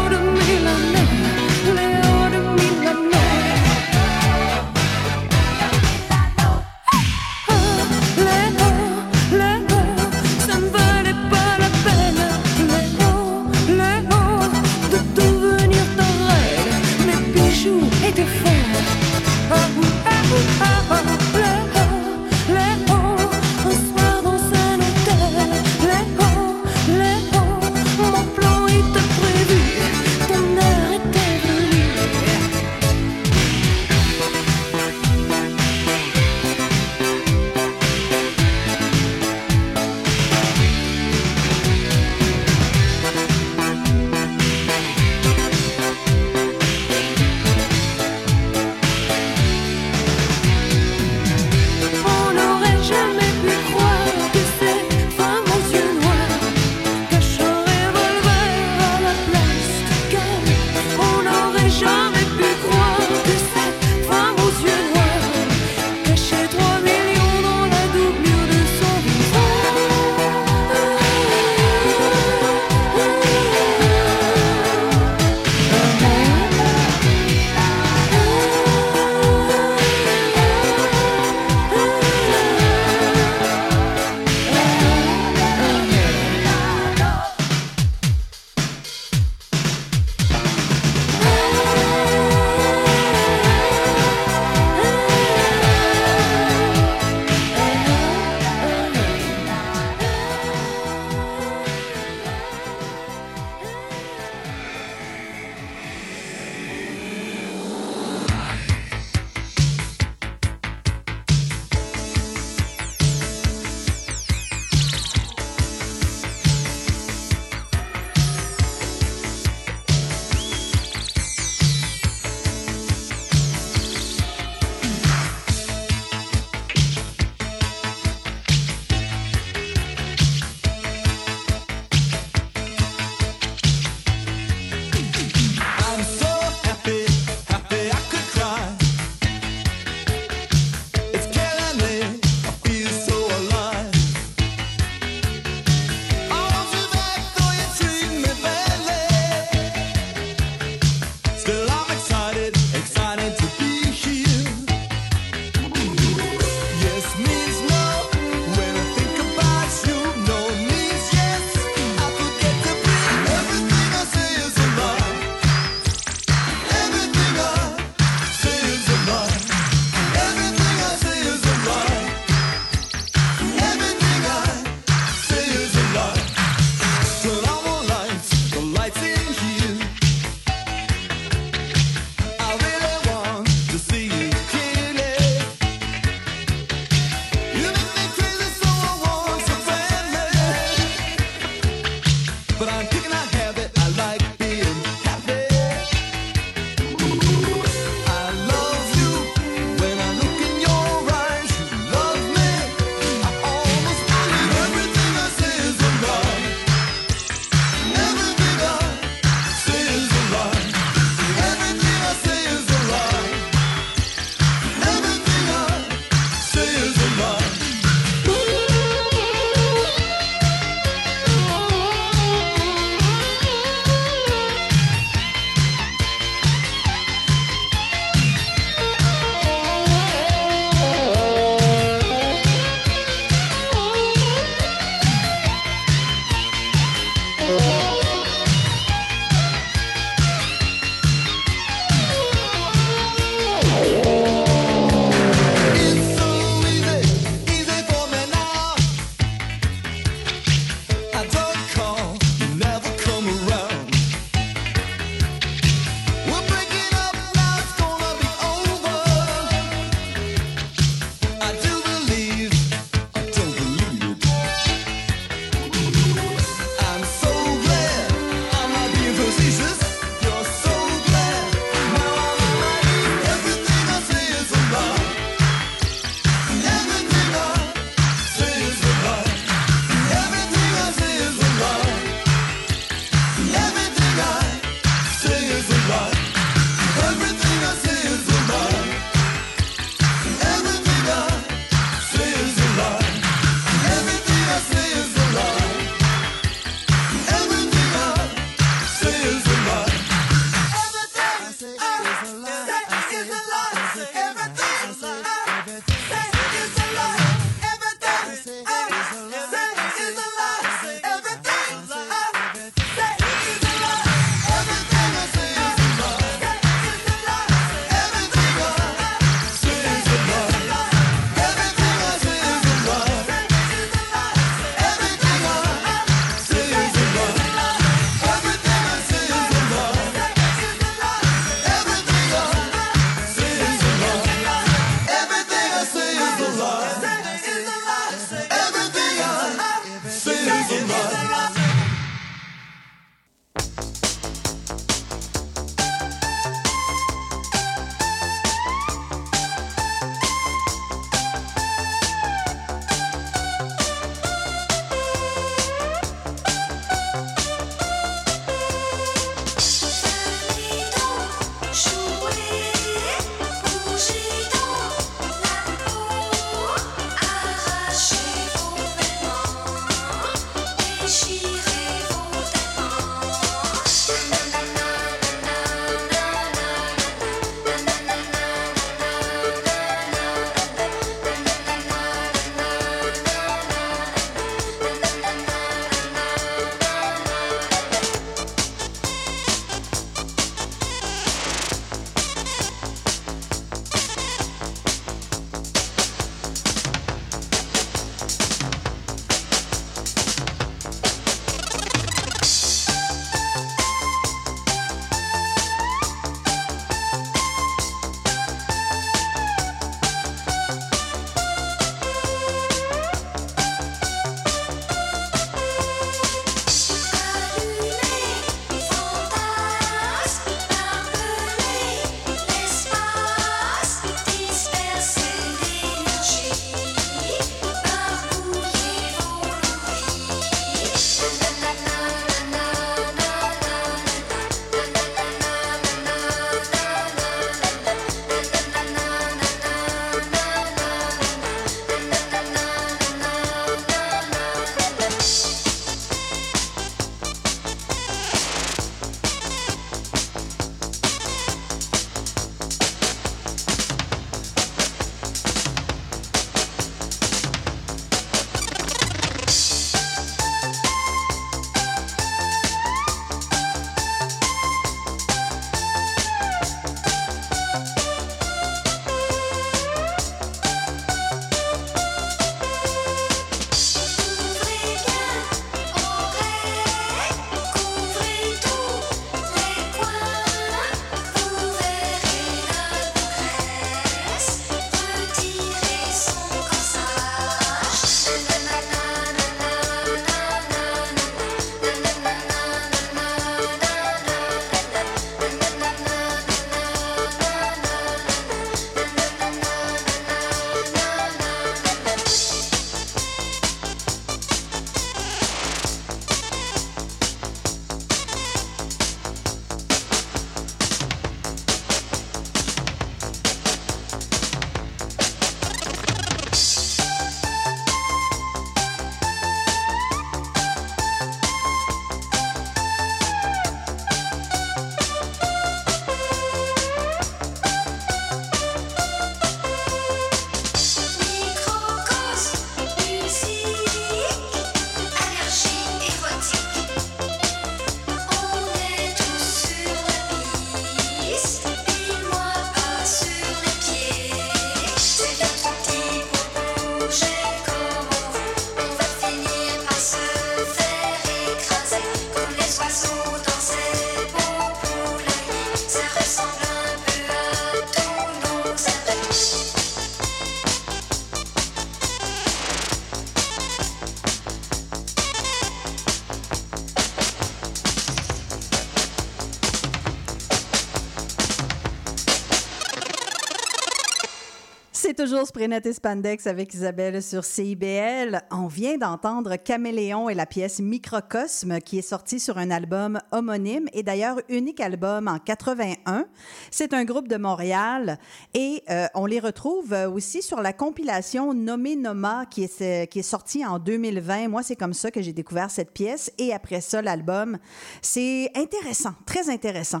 C'est toujours Sprenet et Spandex avec Isabelle sur CIBL. On vient d'entendre Caméléon et la pièce Microcosme qui est sortie sur un album homonyme et d'ailleurs unique album en 81. C'est un groupe de Montréal et euh, on les retrouve euh, aussi sur la compilation Nommé Noma qui est, qui est sortie en 2020. Moi, c'est comme ça que j'ai découvert cette pièce et après ça, l'album. C'est intéressant, très intéressant.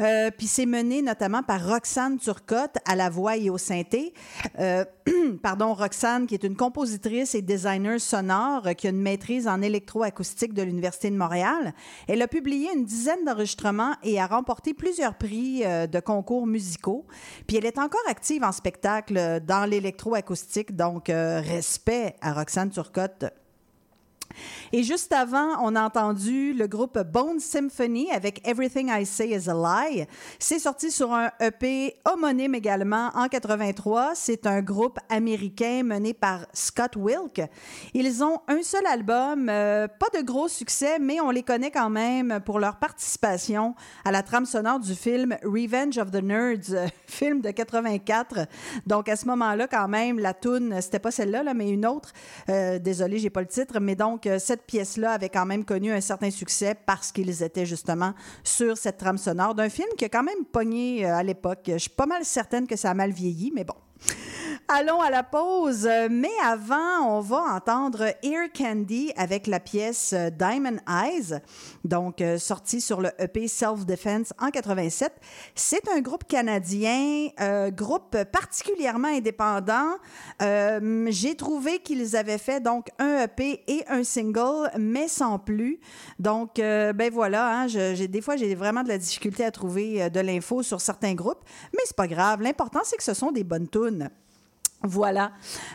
Euh, puis c'est mené notamment par Roxane Turcotte à la voix et au synthé. Euh, (clears throat) pardon, Roxane, qui est une compositrice et designer sonore euh, qui a une maîtrise en électroacoustique de l'Université de Montréal. Elle a publié une dizaine d'enregistrements et a remporté plusieurs prix euh, de concours musicaux. Puis elle est encore active en spectacle dans l'électroacoustique, donc respect à Roxane Turcotte. Et juste avant, on a entendu le groupe Bone Symphony avec Everything I Say Is a Lie. C'est sorti sur un EP homonyme également en 83. C'est un groupe américain mené par Scott Wilk. Ils ont un seul album, euh, pas de gros succès, mais on les connaît quand même pour leur participation à la trame sonore du film Revenge of the Nerds, (laughs) film de 84. Donc à ce moment-là, quand même, la tune, c'était pas celle-là, là, mais une autre. Euh, désolé, j'ai pas le titre, mais donc euh, cette pièce-là avait quand même connu un certain succès parce qu'ils étaient justement sur cette trame sonore d'un film qui a quand même pogné euh, à l'époque. Je suis pas mal certaine que ça a mal vieilli, mais bon. Allons à la pause, mais avant, on va entendre Ear Candy avec la pièce Diamond Eyes, donc euh, sortie sur le EP Self Defense en 87. C'est un groupe canadien, euh, groupe particulièrement indépendant. Euh, J'ai trouvé qu'ils avaient fait donc un EP et un single, mais sans plus. Donc, euh, ben voilà, hein, des fois j'ai vraiment de la difficulté à trouver euh, de l'info sur certains groupes, mais c'est pas grave. L'important c'est que ce sont des bonnes tunes. Voilà.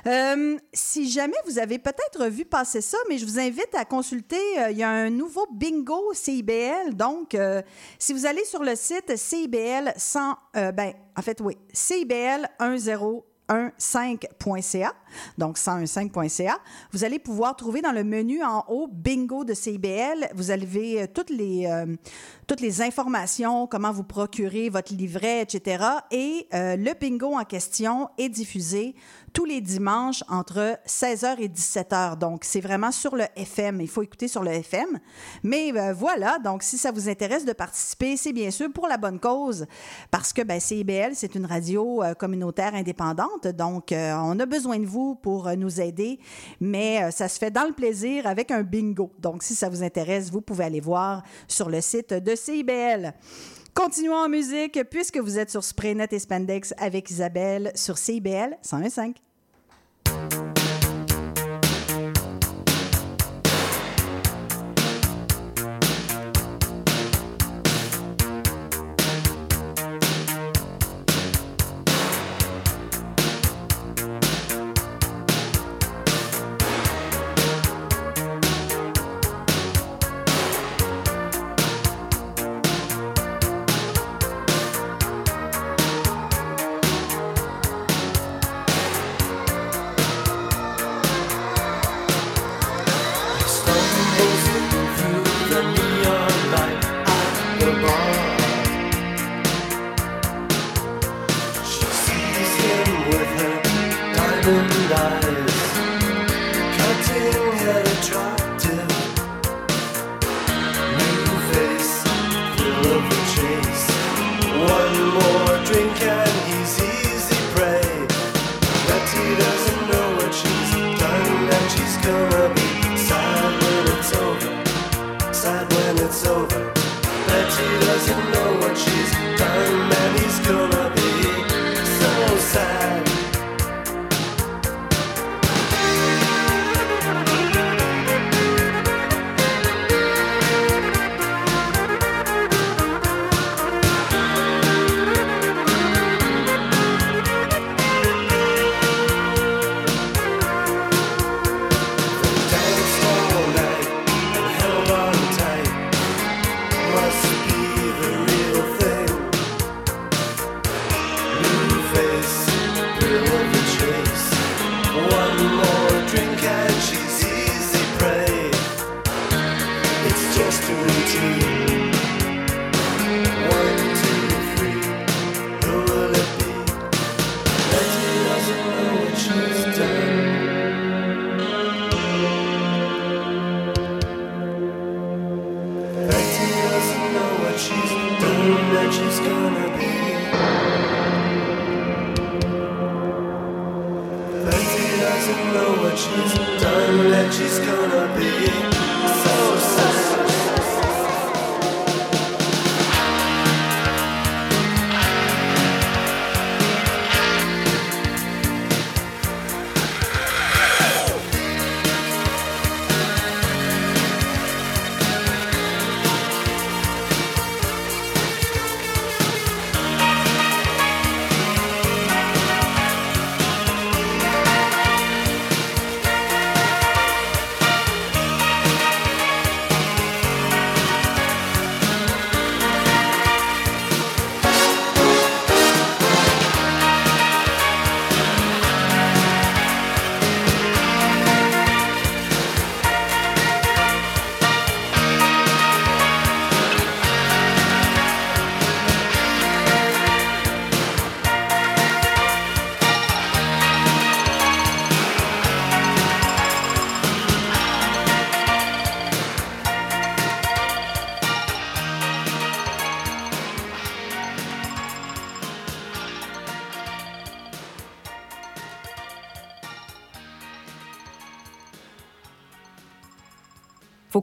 Euh, si jamais vous avez peut-être vu passer ça, mais je vous invite à consulter, euh, il y a un nouveau bingo CIBL. Donc, euh, si vous allez sur le site CIBL 100, euh, ben, en fait, oui, CIBL 1015.ca, donc 115.ca, vous allez pouvoir trouver dans le menu en haut bingo de CIBL, vous avez euh, toutes les, euh, toutes les informations, comment vous procurer votre livret, etc. Et euh, le bingo en question est diffusé tous les dimanches entre 16h et 17h. Donc, c'est vraiment sur le FM. Il faut écouter sur le FM. Mais euh, voilà, donc si ça vous intéresse de participer, c'est bien sûr pour la bonne cause. Parce que ben, CIBL, c'est une radio euh, communautaire indépendante. Donc, euh, on a besoin de vous pour euh, nous aider. Mais ça se fait dans le plaisir avec un bingo. Donc, si ça vous intéresse, vous pouvez aller voir sur le site de CIBL. Continuons en musique puisque vous êtes sur Spraynet et Spandex avec Isabelle sur CIBL 101.5.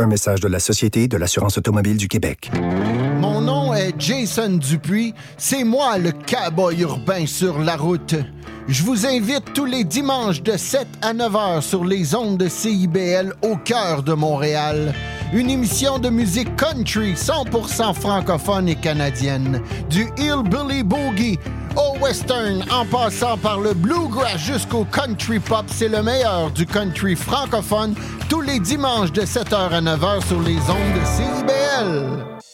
Un message de la Société de l'assurance automobile du Québec. Mon nom est Jason Dupuis. C'est moi le cowboy urbain sur la route. Je vous invite tous les dimanches de 7 à 9 heures sur les ondes de CIBL au cœur de Montréal. Une émission de musique country 100% francophone et canadienne. Du hillbilly boogie au western en passant par le bluegrass jusqu'au country pop, c'est le meilleur du country francophone tous les dimanches de 7h à 9h sur les ondes de CIBL.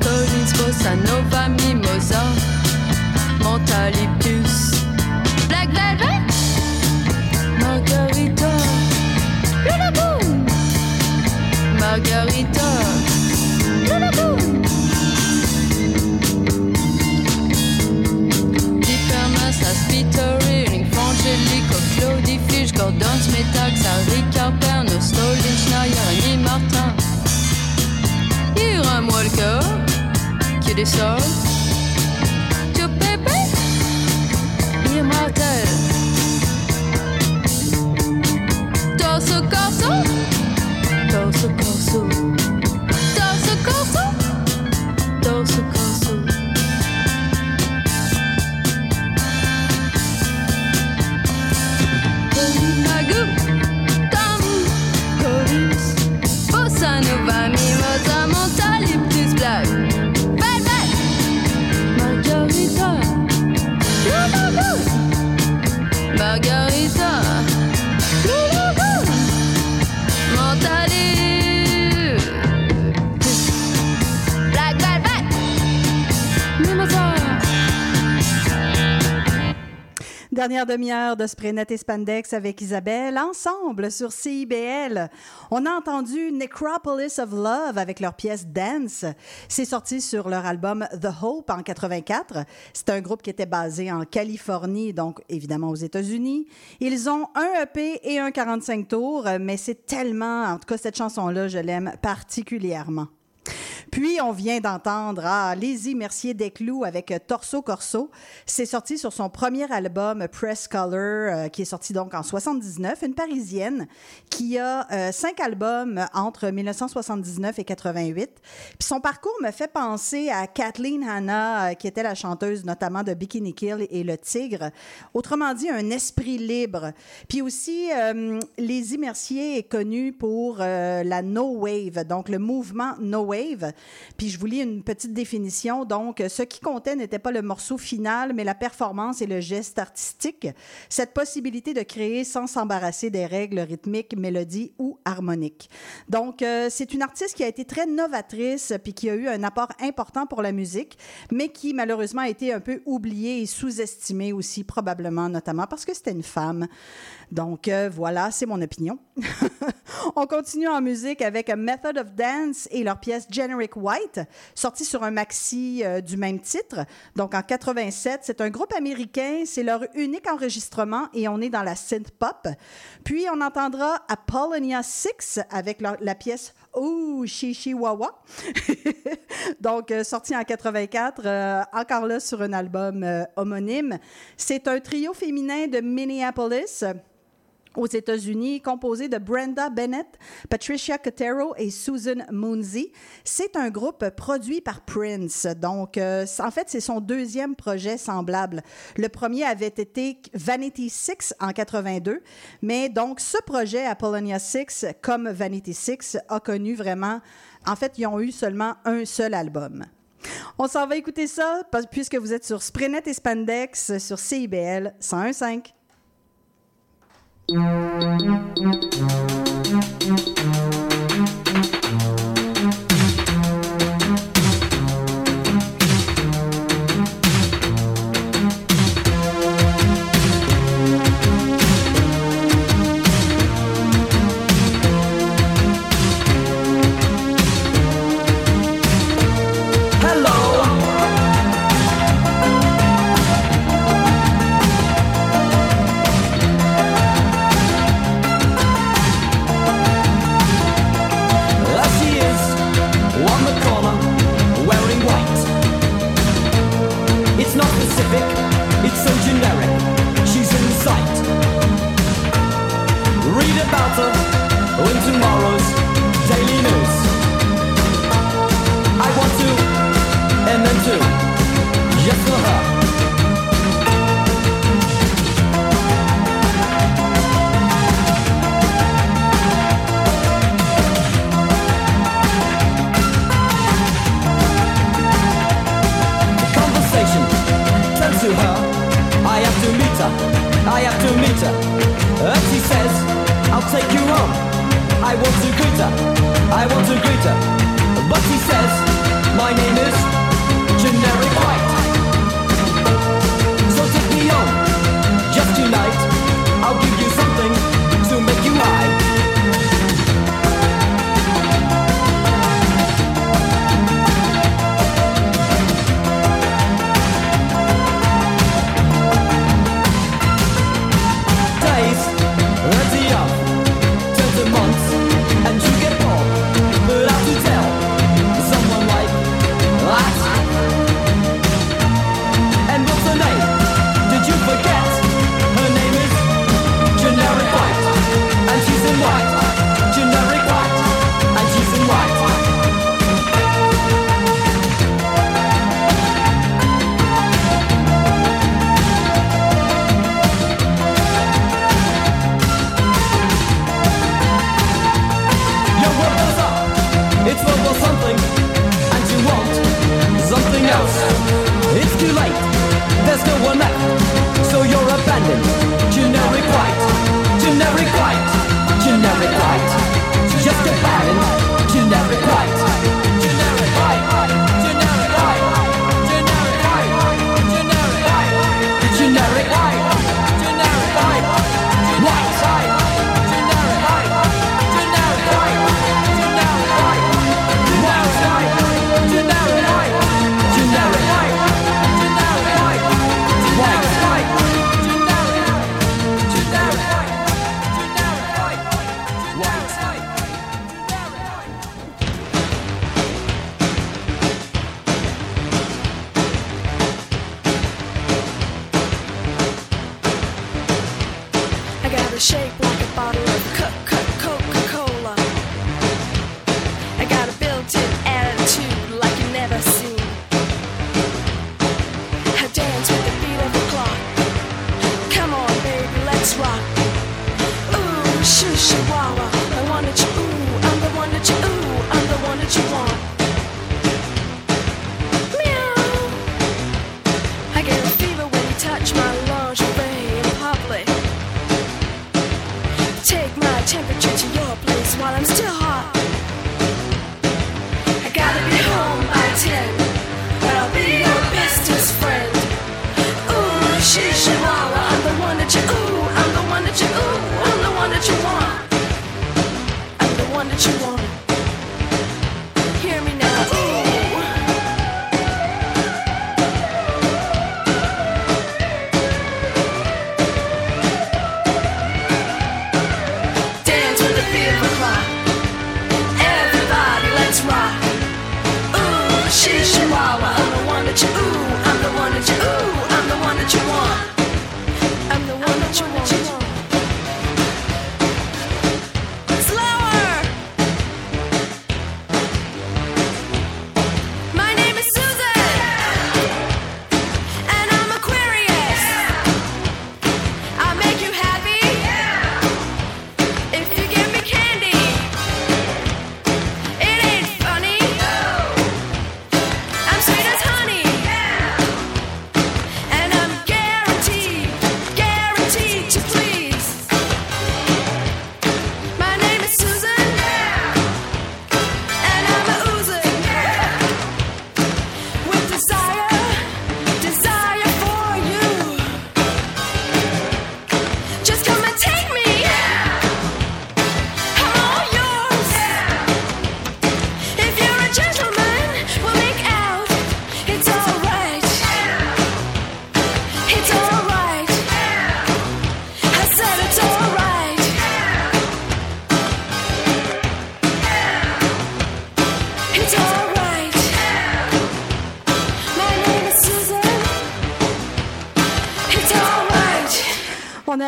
Collins, Bossa Nova, Mimosa Mentaliptus Black Velvet Margarita Luna Boom Margarita Luna Boom Hypermas, Peter Ring, Frangelico, Claudie Fish, Gordon Smetax, Harry Carper, Nostolin, Schneier, Annie Martin. Ira-moi le cœur, qui descend. Tio Pépé, Immortel. Torso Corso, Torso Corso, Dernière demi-heure de Spraynet et Spandex avec Isabelle, ensemble sur CIBL. On a entendu Necropolis of Love avec leur pièce Dance. C'est sorti sur leur album The Hope en 84. C'est un groupe qui était basé en Californie, donc évidemment aux États-Unis. Ils ont un EP et un 45 tours, mais c'est tellement, en tout cas cette chanson-là, je l'aime particulièrement. Puis, on vient d'entendre ah, Lizzie Mercier Desclous avec euh, Torso Corso. C'est sorti sur son premier album Press Color, euh, qui est sorti donc en 79. Une Parisienne qui a euh, cinq albums entre 1979 et 88. Puis son parcours me fait penser à Kathleen Hanna, euh, qui était la chanteuse notamment de Bikini Kill et Le Tigre. Autrement dit, un esprit libre. Puis aussi, euh, Lizzie Mercier est connue pour euh, la No Wave, donc le mouvement No Wave. Puis je vous lis une petite définition. Donc, ce qui comptait n'était pas le morceau final, mais la performance et le geste artistique. Cette possibilité de créer sans s'embarrasser des règles rythmiques, mélodies ou harmoniques. Donc, euh, c'est une artiste qui a été très novatrice puis qui a eu un apport important pour la musique, mais qui malheureusement a été un peu oubliée et sous-estimée aussi, probablement, notamment parce que c'était une femme. Donc, euh, voilà, c'est mon opinion. (laughs) On continue en musique avec A Method of Dance et leur pièce Generic White, sortie sur un maxi euh, du même titre. Donc en 87, c'est un groupe américain, c'est leur unique enregistrement et on est dans la synth pop. Puis on entendra Apollonia 6 avec la pièce Oh Shishi Wawa. (laughs) Donc euh, sorti en 84, euh, encore là sur un album homonyme. C'est un trio féminin de Minneapolis aux États-Unis, composé de Brenda Bennett, Patricia Cotero et Susan Moonsey. C'est un groupe produit par Prince. Donc, euh, en fait, c'est son deuxième projet semblable. Le premier avait été Vanity Six en 82, mais donc ce projet Apollonia Six, comme Vanity Six, a connu vraiment. En fait, ils ont eu seulement un seul album. On s'en va écouter ça puisque vous êtes sur Sprenet et Spandex sur CIBL 101.5. Thank you.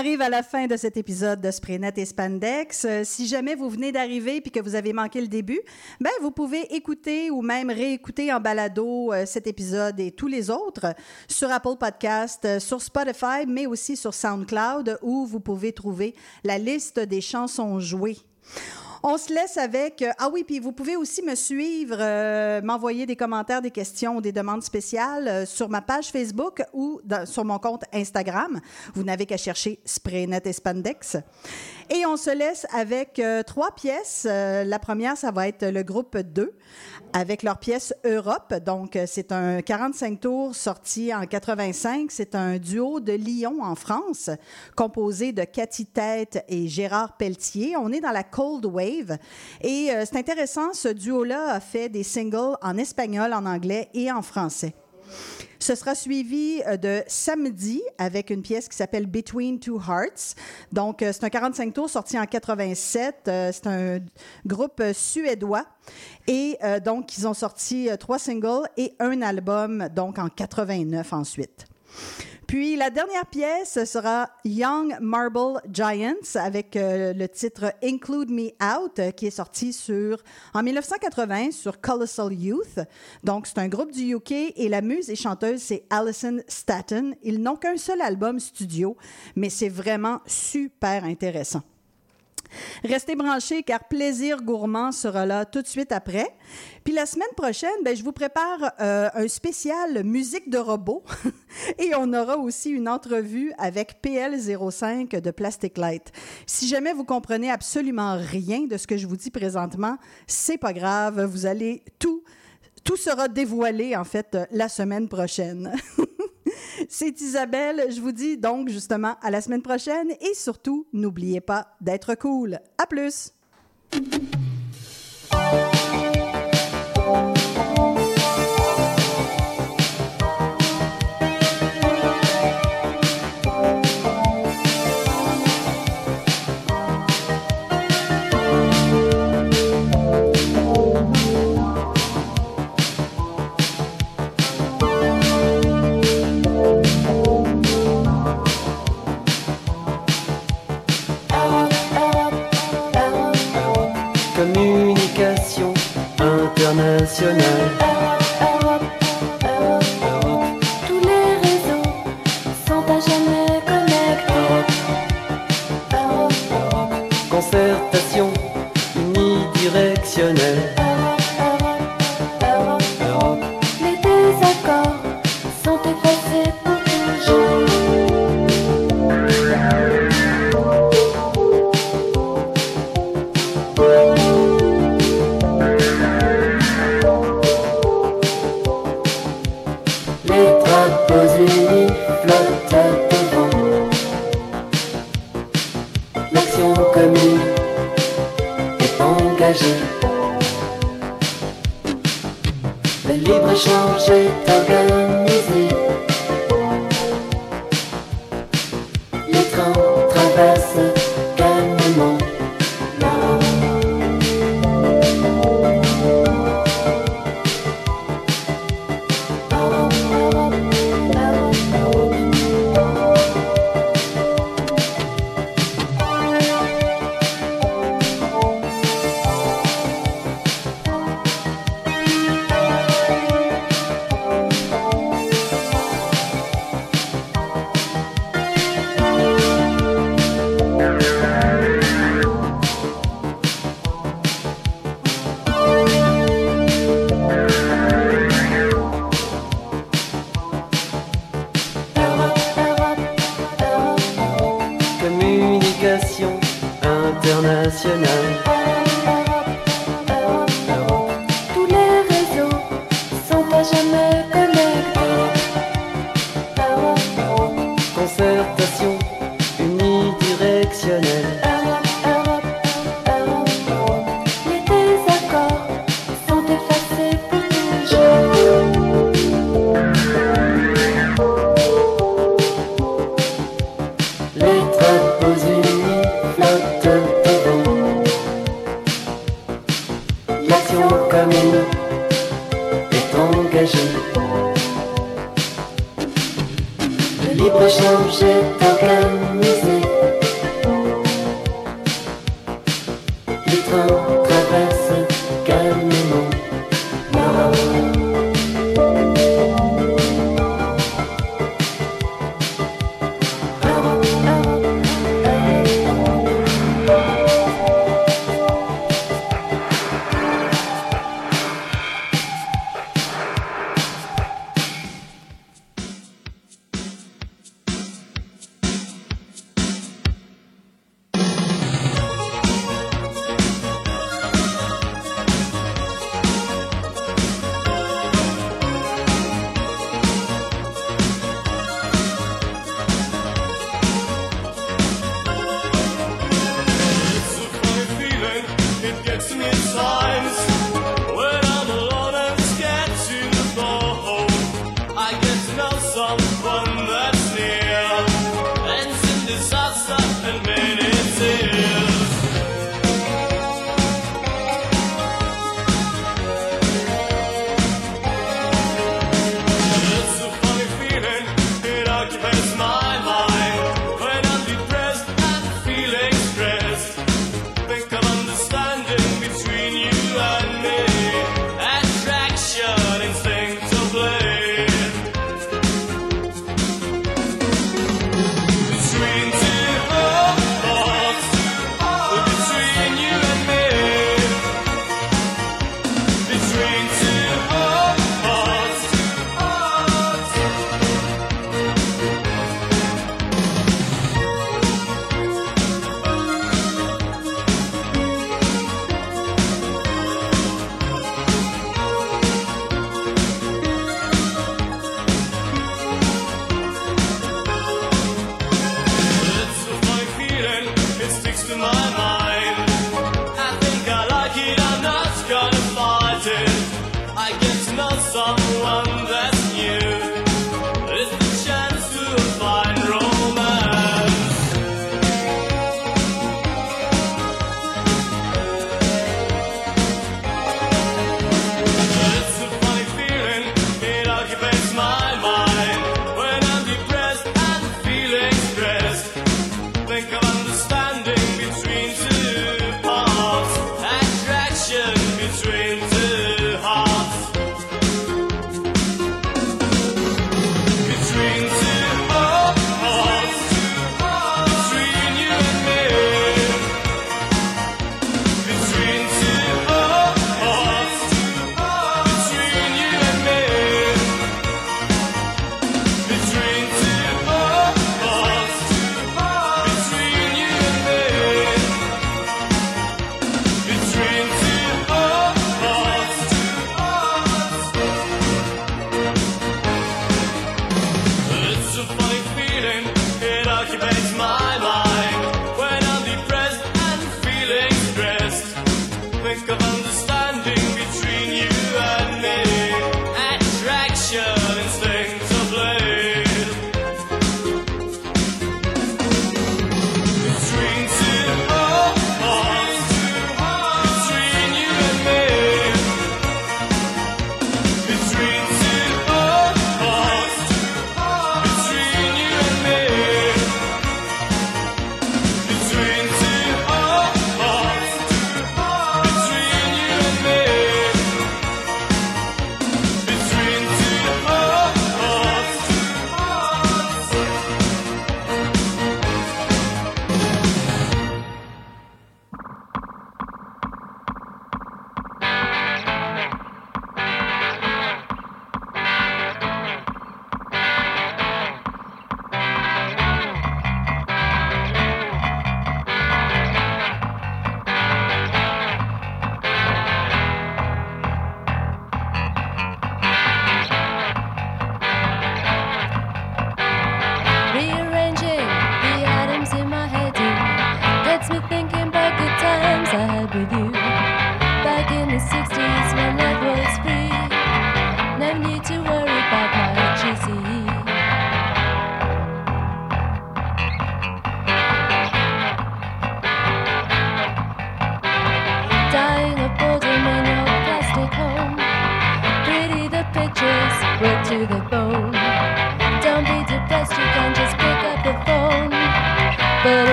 arrive à la fin de cet épisode de Spraynet et Spandex. Euh, si jamais vous venez d'arriver puis que vous avez manqué le début, ben vous pouvez écouter ou même réécouter en balado euh, cet épisode et tous les autres sur Apple Podcast, euh, sur Spotify, mais aussi sur SoundCloud où vous pouvez trouver la liste des chansons jouées. On se laisse avec. euh, ah oui, puis vous pouvez aussi me suivre, euh, m'envoyer des commentaires, des questions, ou des demandes spéciales euh, sur ma page Facebook ou sur mon compte Instagram. Vous n'avez qu'à chercher Spraynet et Spandex. Et on se laisse avec trois pièces. La première, ça va être le groupe 2 avec leur pièce Europe. Donc, euh, c'est un 45 tours sorti en 85. C'est un duo de Lyon en France, composé de Cathy Tête et Gérard Pelletier. On est dans la Cold Wave. Et euh, c'est intéressant, ce duo-là a fait des singles en espagnol, en anglais et en français. Ce sera suivi euh, de samedi avec une pièce qui s'appelle Between Two Hearts. Donc, euh, c'est un 45 tours sorti en 87. Euh, C'est un groupe suédois. Et donc, ils ont sorti trois singles et un album, donc en 89 ensuite. Puis la dernière pièce sera Young Marble Giants avec euh, le titre Include Me Out euh, qui est sorti sur en 1980 sur Colossal Youth. Donc c'est un groupe du UK et la muse et chanteuse c'est Alison Staton. Ils n'ont qu'un seul album studio, mais c'est vraiment super intéressant. Restez branchés car Plaisir Gourmand sera là tout de suite après. Puis la semaine prochaine, ben, je vous prépare euh, un spécial musique de robot (laughs) et on aura aussi une entrevue avec PL05 de Plastic Light. Si jamais vous comprenez absolument rien de ce que je vous dis présentement, c'est pas grave, vous allez tout tout sera dévoilé en fait la semaine prochaine. (laughs) (laughs) C'est Isabelle. Je vous dis donc justement à la semaine prochaine et surtout, n'oubliez pas d'être cool. À plus! Internationale.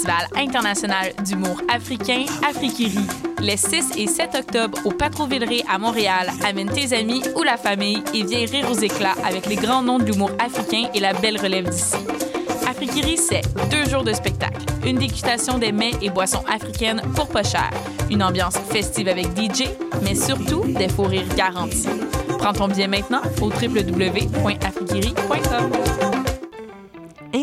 Festival international d'humour africain Afrikiri. Les 6 et 7 octobre au Patro-Villeray à Montréal, amène tes amis ou la famille et viens rire aux éclats avec les grands noms de l'humour africain et la belle relève d'ici. Afrikiri, c'est deux jours de spectacle, une dégustation des mets et boissons africaines pour pas cher, une ambiance festive avec DJ, mais surtout des faux rires garantis. Prends ton billet maintenant au www.afrikiri.com.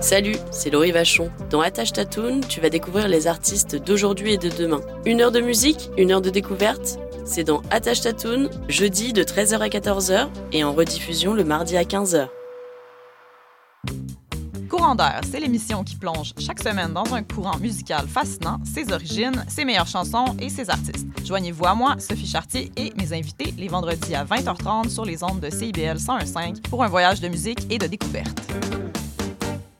Salut, c'est Laurie Vachon. Dans Attache Tatoon, tu vas découvrir les artistes d'aujourd'hui et de demain. Une heure de musique, une heure de découverte? C'est dans Attache Tatoon, jeudi de 13h à 14h et en rediffusion le mardi à 15h. Courant d'air, c'est l'émission qui plonge chaque semaine dans un courant musical fascinant, ses origines, ses meilleures chansons et ses artistes. Joignez-vous à moi, Sophie Chartier et mes invités les vendredis à 20h30 sur les ondes de CIBL 101.5 pour un voyage de musique et de découverte.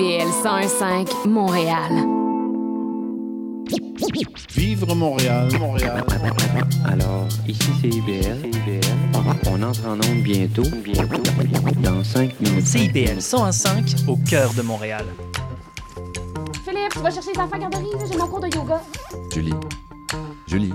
CIBL 101.5 Montréal. Vivre Montréal, Montréal. Alors, ici c'est IBL. On entre en onde bientôt, bientôt, dans 5 minutes. CIBL 101.5 au cœur de Montréal. Philippe, tu vas chercher les enfants à garderie, j'ai mon cours de yoga. Julie. Julie.